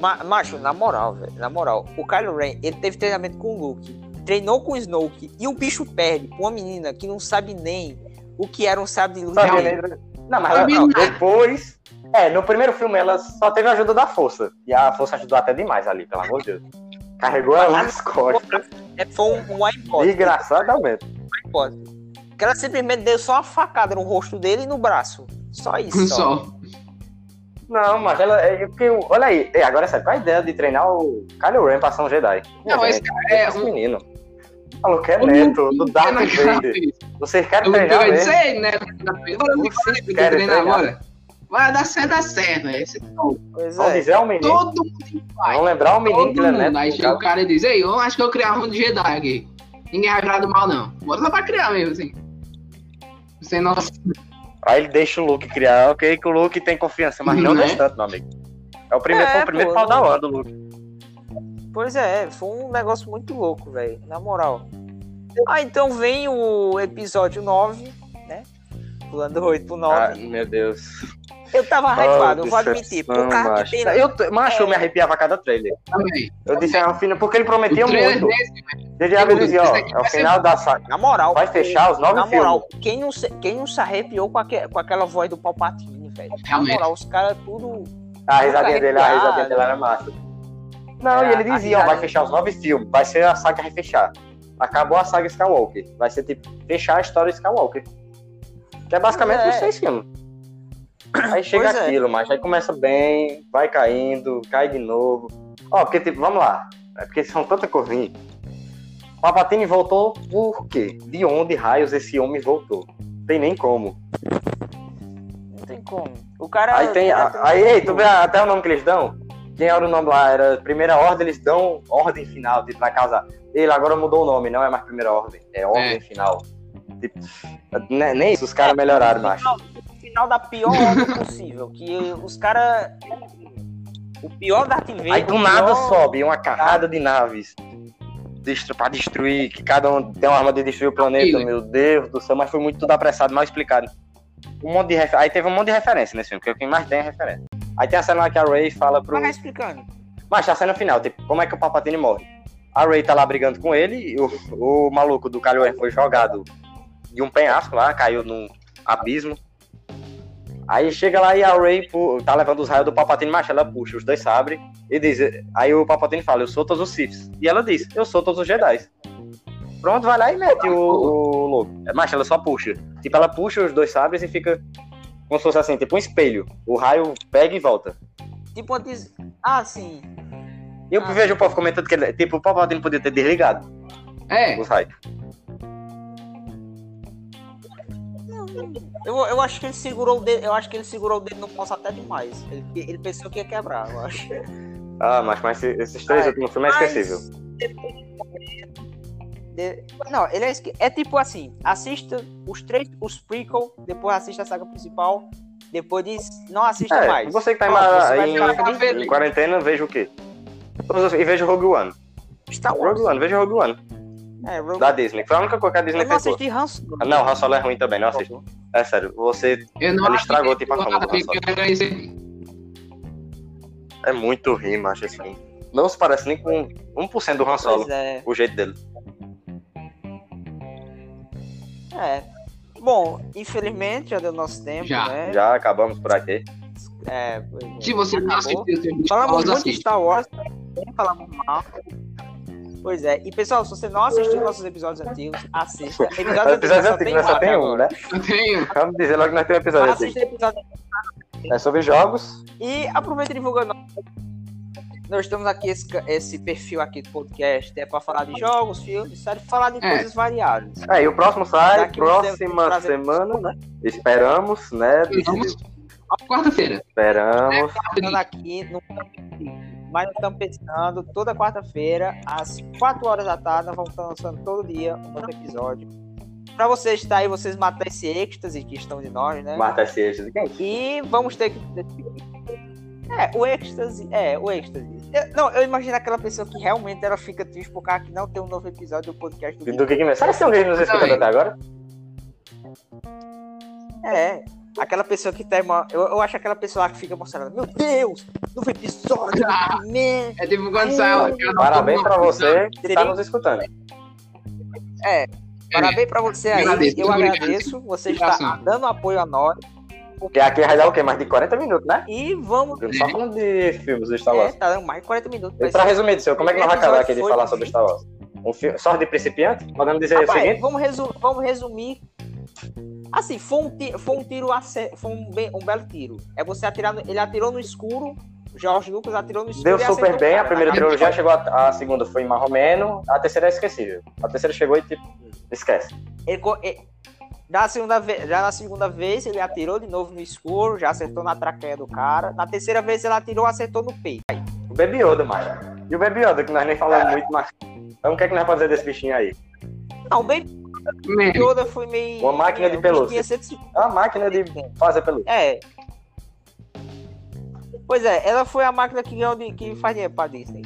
Speaker 1: Ma macho, na moral, velho, na moral, o Kylo Ren, ele teve treinamento com o Luke, treinou com o Snoke, e o bicho perde pra uma menina que não sabe nem o que era um sábio de luz. Dele.
Speaker 2: né? Não, mas
Speaker 3: Sabia
Speaker 2: não, depois. É, no primeiro filme ela só teve a ajuda da força. E a força ajudou até demais ali, pelo amor de Deus. Carregou ela nas costas.
Speaker 1: É, foi um, um iPod,
Speaker 2: Desgraçadamente.
Speaker 1: iPod. Que ela simplesmente deu só uma facada no rosto dele e no braço. Só isso. Só.
Speaker 3: Só.
Speaker 2: Não, mas ela. É, porque, olha aí, é, agora é sério, qual a ideia de treinar o Kylo Ren pra ser um Jedi?
Speaker 3: Não, esse cara é
Speaker 2: esse
Speaker 3: um.
Speaker 2: menino. Falou que é
Speaker 3: um
Speaker 2: neto do Darth Vader. Vocês querem
Speaker 3: Eu
Speaker 2: treinar
Speaker 3: vai
Speaker 2: mesmo?
Speaker 3: dizer, né?
Speaker 2: Vocês querem
Speaker 3: treinar agora. Vai dar certo, dá certo, velho. Esse-
Speaker 1: Pois
Speaker 2: Vamos
Speaker 1: é.
Speaker 2: dizer ao menino.
Speaker 3: Todo mundo vai.
Speaker 2: Vamos lembrar o menino que ele é neto.
Speaker 3: Aí chega o
Speaker 2: cara.
Speaker 3: e diz, ei, eu acho que eu criar um de Jedi aqui. Ninguém vai virar do mal, não. Bora só pra criar mesmo, assim. Sem nossa.
Speaker 2: Aí ele deixa o Luke criar, ok, que o Luke tem confiança, mas não
Speaker 3: Né?
Speaker 2: deixa tanto, meu amigo. É o primeiro,
Speaker 1: É,
Speaker 2: foi o primeiro
Speaker 1: pô,
Speaker 2: pau da
Speaker 1: não-
Speaker 2: hora do Luke.
Speaker 1: Pois é, foi um negócio muito louco, velho. Na moral. Ah, então vem o episódio 9, né? Pulando do 8 pro 9.
Speaker 2: Ah, meu Deus.
Speaker 1: Eu tava hypado, eu vou admitir. Por causa
Speaker 2: macho.
Speaker 1: tem.
Speaker 2: Eu, macho, eu me
Speaker 1: É.
Speaker 2: arrepiava a cada trailer.
Speaker 3: Também.
Speaker 2: Eu disse, é o final, porque ele prometia
Speaker 3: trailer
Speaker 2: muito. Ele já me dizia, ó, é o final da saga.
Speaker 1: Na moral.
Speaker 2: Vai fechar os nove
Speaker 1: Na
Speaker 2: filmes.
Speaker 1: moral, quem não, se, quem não se arrepiou com, com aquela voz do Palpatine, velho? Na
Speaker 3: Realmente.
Speaker 1: moral, os caras tudo.
Speaker 2: A risadinha dele, a risadinha dele era massa. Não,
Speaker 1: É,
Speaker 2: e ele dizia, ó, vai fechar os nove filmes, vai ser a saga refechar. Acabou a saga Skywalker. Vai ser tipo, fechar a história Skywalker. Que é basicamente
Speaker 1: é.
Speaker 2: os seis filmes. Aí chega
Speaker 1: Pois é.
Speaker 2: aquilo, mas aí começa bem, vai caindo, cai de novo. Ó, porque tipo, vamos lá. É porque são tanta coisinha. Palpatine voltou por quê? De onde raios esse homem voltou? Tem nem como.
Speaker 1: Não tem como. O cara.
Speaker 2: Aí tem. a- Aí, ei, tu vê até o nome que eles dão? Quem era o nome lá? Era Primeira Ordem, eles dão ordem final, tipo, vai casar. Ele agora mudou o nome, não é mais Primeira Ordem, é Ordem
Speaker 3: É.
Speaker 2: Final. Tipo, ne- nem isso os caras melhoraram, macho.
Speaker 1: Final, final da pior ordem possível. Que os caras. O pior Darth Vader.
Speaker 2: Aí do
Speaker 1: o
Speaker 2: nada
Speaker 1: pior-
Speaker 2: sobe uma carrada de naves destru- pra destruir, que cada um tem uma arma de destruir o planeta, meu Deus do céu, mas foi muito tudo apressado, mal explicado. Um monte de refer... Aí teve um monte de referência nesse filme, porque o que mais tem é referência. Aí tem a cena lá que a Ray fala pro.
Speaker 1: Vai explicando.
Speaker 2: Mas tá a cena final, tipo, como é que o Palpatine morre? A Ray tá lá brigando com ele, e o, o maluco do Ren foi jogado de um penhasco lá, caiu num abismo. Aí chega lá e a Ray tá levando os raios do Palpatine, mas ela puxa os dois sabres e diz. Aí o Palpatine fala, eu sou todos os Siths. E ela diz, eu sou todos os Jedi. Pronto, vai lá e mete o, o louco. Mas ela só puxa. Tipo, ela puxa os dois sabres e fica como se fosse assim, tipo um espelho. O raio pega e volta.
Speaker 1: Tipo, diz. Ah, sim.
Speaker 2: E eu
Speaker 1: Ah.
Speaker 2: vejo o povo comentando que ele, tipo, o Palpatine podia ter desligado
Speaker 3: É,
Speaker 2: os raios.
Speaker 1: Eu, eu acho que ele segurou o dedo, eu acho que ele segurou o dedo no poço até demais. Ele, ele pensou que ia quebrar, eu acho.
Speaker 2: Ah, mas, mas esses três
Speaker 1: Ah,
Speaker 2: últimos filmes é esquecível.
Speaker 1: De- Não, ele é, esque- é tipo assim, assista os três, os prequel, depois assista a saga principal, depois diz, não assista
Speaker 2: É,
Speaker 1: mais.
Speaker 2: você que tá em,
Speaker 1: Pronto,
Speaker 2: em- em quarentena, veja o quê? E veja Rogue One.
Speaker 1: Star Wars.
Speaker 2: Rogue One, veja Rogue One.
Speaker 1: É, Rogue
Speaker 2: Da Disney. Foi a única coisa que a Disney
Speaker 1: Eu não assisti Han Solo.
Speaker 2: Ah, Não, Han Solo é ruim também, não assista. É sério, você
Speaker 3: Eu não
Speaker 2: Ele estragou, tipo, a fama do
Speaker 3: que- que-
Speaker 2: é muito ruim, macho, esse filme. Não se parece nem com 1% do Han Solo,
Speaker 1: é.
Speaker 2: o jeito dele.
Speaker 1: É. Bom, infelizmente já deu nosso tempo,
Speaker 3: Já.
Speaker 1: né?
Speaker 2: Já acabamos por aqui.
Speaker 1: É, pois é.
Speaker 3: Se você não assistiu,
Speaker 1: Falamos muito de. Star Wars, nem falamos mal. Pois é. E pessoal, se você não assistiu nossos episódios antigos, assista. Episódio
Speaker 2: Episódio
Speaker 1: só
Speaker 2: antigo,
Speaker 1: tem
Speaker 2: nós só
Speaker 1: um
Speaker 2: tem um, né?
Speaker 3: Eu tenho.
Speaker 2: Vamos dizer logo que nós temos um episódio
Speaker 1: Assista o episódio
Speaker 2: É sobre jogos.
Speaker 1: E aproveita e divulga nós. Nós temos aqui esse, esse perfil aqui do podcast, é para falar de jogos, filmes, sério, falar de
Speaker 3: É.
Speaker 1: coisas variadas.
Speaker 2: É, e o próximo sai
Speaker 1: Daqui
Speaker 2: próxima semana, né? Esperamos, né?
Speaker 3: Vamos. Quarta-feira.
Speaker 2: Esperamos.
Speaker 1: Estamos aqui no mas nós estamos pensando toda quarta-feira, às 4 horas da tarde, nós vamos estar lançando todo dia um novo episódio. Pra vocês estar aí, vocês matar esse êxtase que estão de nós, né?
Speaker 2: Marta Seixas.
Speaker 1: E vamos ter que. É, o êxtase. É, o êxtase. Eu- não, eu imagino aquela pessoa que realmente ela fica triste por causa que não tem um novo episódio do podcast do
Speaker 2: Do que que Será que tem alguém nos escutando até agora?
Speaker 1: É. Aquela pessoa que uma. Eu, eu acho aquela pessoa que fica mostrando, meu Deus, novo episódio,
Speaker 3: Ah.
Speaker 1: man.
Speaker 3: É tipo sai.
Speaker 2: Parabéns pra você que
Speaker 1: Seria-
Speaker 2: tá nos escutando.
Speaker 1: Parabéns pra você aí,
Speaker 3: Agradeço,
Speaker 1: eu agradeço. Você está dando apoio a nós.
Speaker 2: Porque aqui vai dar o quê? Mais de 40 minutos, né?
Speaker 1: E vamos.
Speaker 2: Só falando de filmes do Star
Speaker 1: É,
Speaker 2: Wars.
Speaker 1: tá dando mais de 40 minutos.
Speaker 2: E pra resumir, seu, como é que nós vamos acabar aqui de falar sobre Star Wars? Um filme, só de principiante? Podemos dizer o
Speaker 1: Rapaz,
Speaker 2: seguinte?
Speaker 1: vamos, resu- vamos resumir. Assim, foi um, ti- foi um tiro, foi um, bem- um belo tiro. É você atirar, no- ele atirou no escuro, Jorge Lucas atirou no escuro.
Speaker 2: Deu super
Speaker 1: o
Speaker 2: bem, a primeira trilogia chegou, a, a segunda foi marromeno, a terceira é esquecível. A terceira chegou e tipo, esquece.
Speaker 1: Ele co- e- na segunda vez, já na segunda vez ele atirou de novo no escuro, já acertou na traqueia do cara. Na terceira vez ele atirou, acertou no peito.
Speaker 2: O Baby Yoda, mano. E o Baby Yoda, que nós nem falamos muito, mas... Então o que é que nós podemos dizer desse bichinho aí?
Speaker 1: Não, bem Yoda foi meio.
Speaker 2: Uma máquina de pelúcia. É uma máquina de fazer pelo...
Speaker 1: É. Pois é, ela foi a máquina que ganhou de, que faz dinheiro pra Disney.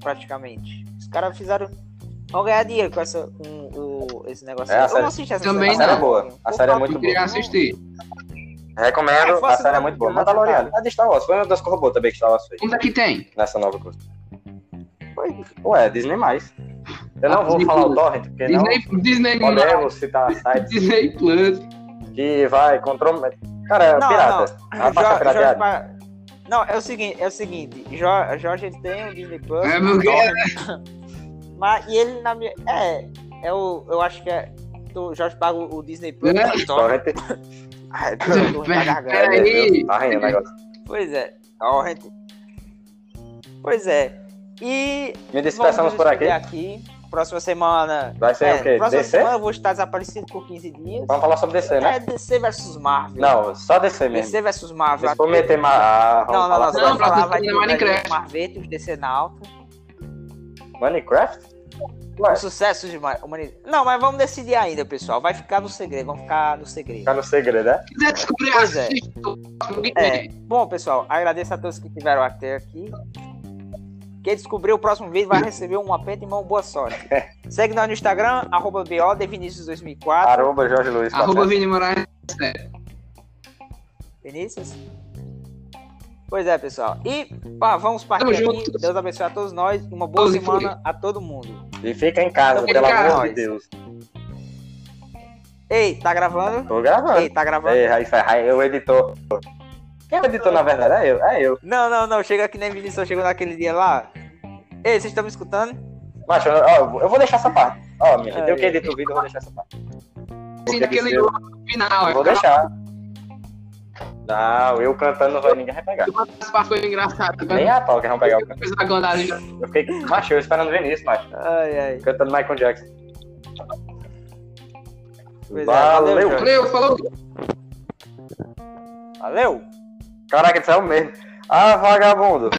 Speaker 1: Praticamente. Os caras fizeram. Vão ganhar dinheiro com, essa, com o, esse negócio.
Speaker 2: É,
Speaker 1: eu
Speaker 2: série-
Speaker 1: não assisti essa
Speaker 3: Também
Speaker 2: A série é boa. A série é muito
Speaker 3: eu queria
Speaker 2: boa.
Speaker 3: assistir.
Speaker 2: Recomendo,
Speaker 1: É,
Speaker 2: a série é muito boa. Mandaloriano. A de Star Wars. Foi uma das corrobou também que Star Wars fez.
Speaker 3: Onde é que tem?
Speaker 2: Nessa nova coisa. Ué, Disney+. mais. Eu não
Speaker 3: Ah,
Speaker 2: vou
Speaker 3: Disney
Speaker 2: falar o torrent, porque
Speaker 3: Disney, Disney,
Speaker 2: não podemos citar sites
Speaker 3: Disney Plus.
Speaker 2: que vai comprometer... Cara, é
Speaker 1: Não,
Speaker 2: pirata. A
Speaker 1: Jorge
Speaker 2: pirateada.
Speaker 1: Pa- Não, é o seguinte, é o seguinte, Jo- Jorge ele tem o Disney Plus.
Speaker 3: É, meu
Speaker 1: então- Mas e ele na minha. É, é o. Eu acho que é. O Jorge paga o o Disney Plus.
Speaker 3: É?
Speaker 2: Torrent.
Speaker 1: Ai, tô na garganta.
Speaker 3: Peraí.
Speaker 2: Tá rindo o negócio.
Speaker 1: Pois é. Torrent. Pois é. E.
Speaker 2: Me despeçamos por aqui.
Speaker 1: aqui. Próxima semana.
Speaker 2: Vai ser
Speaker 1: é,
Speaker 2: o quê?
Speaker 1: Próxima
Speaker 2: DC?
Speaker 1: semana eu vou estar desaparecido por 15 dias.
Speaker 2: Vamos falar sobre DC, né?
Speaker 1: É DC versus Marvel.
Speaker 2: Não, só DC mesmo.
Speaker 1: DC versus Marvel.
Speaker 2: Se for meter ma...
Speaker 1: Não, não, não. Você
Speaker 2: falar
Speaker 1: vai
Speaker 3: Não,
Speaker 1: falar, vai ter
Speaker 3: Minecraft.
Speaker 1: Marvel e os DC na alta.
Speaker 2: sobre Minecraft? Ué,
Speaker 1: O sucesso de Ma- humanidade. Não, mas vamos decidir ainda, pessoal. Vai ficar no segredo. Vamos ficar no segredo.
Speaker 2: ficar no segredo, né?
Speaker 3: Se quiser descobrir,
Speaker 1: é. É. Bom, pessoal, agradeço a todos que estiveram até aqui. Quem descobrir o próximo vídeo vai receber um apento em mão. Boa sorte. Segue nós no Instagram, arroba BODevinicius2004.
Speaker 2: Arroba Jorge Luiz.
Speaker 3: Arroba. Vini Moraes.
Speaker 1: Vinícius? Pois é, pessoal. E pá, vamos partir
Speaker 3: Tamo
Speaker 1: aqui.
Speaker 3: junto.
Speaker 1: Deus abençoe a todos nós. Uma boa
Speaker 3: Doze
Speaker 1: semana a todo mundo.
Speaker 2: E fica em casa, pelo amor de Deus.
Speaker 1: Ei, tá gravando?
Speaker 2: Tô gravando.
Speaker 1: Ei, tá gravando?
Speaker 2: Ei, Raí Ferraz, eu editor. Quem é o editor, na verdade? É eu. É eu.
Speaker 1: Não, não, não. Chega que nem Vinícius chegou naquele dia lá. Ei, vocês estão me escutando?
Speaker 2: Macho, ó, eu vou- eu vou deixar essa parte. Ó, minha gente, eu que edito o vídeo, eu vou deixar essa parte.
Speaker 3: Sim, daquele
Speaker 2: eu
Speaker 3: final.
Speaker 2: eu vou deixar. Não, eu cantando não vai ninguém vai pegar.
Speaker 3: Essa parte foi engraçada.
Speaker 2: Nem a pau que vão pegar o canto. Eu fiquei, macho, eu esperando o Vinícius, macho.
Speaker 1: Ai, ai.
Speaker 2: Cantando Michael Jackson.
Speaker 1: Pois é, valeu,
Speaker 2: Valeu.
Speaker 3: Valeu, falou.
Speaker 1: Valeu!
Speaker 2: Caraca, ele saiu mesmo. Ah, vagabundo.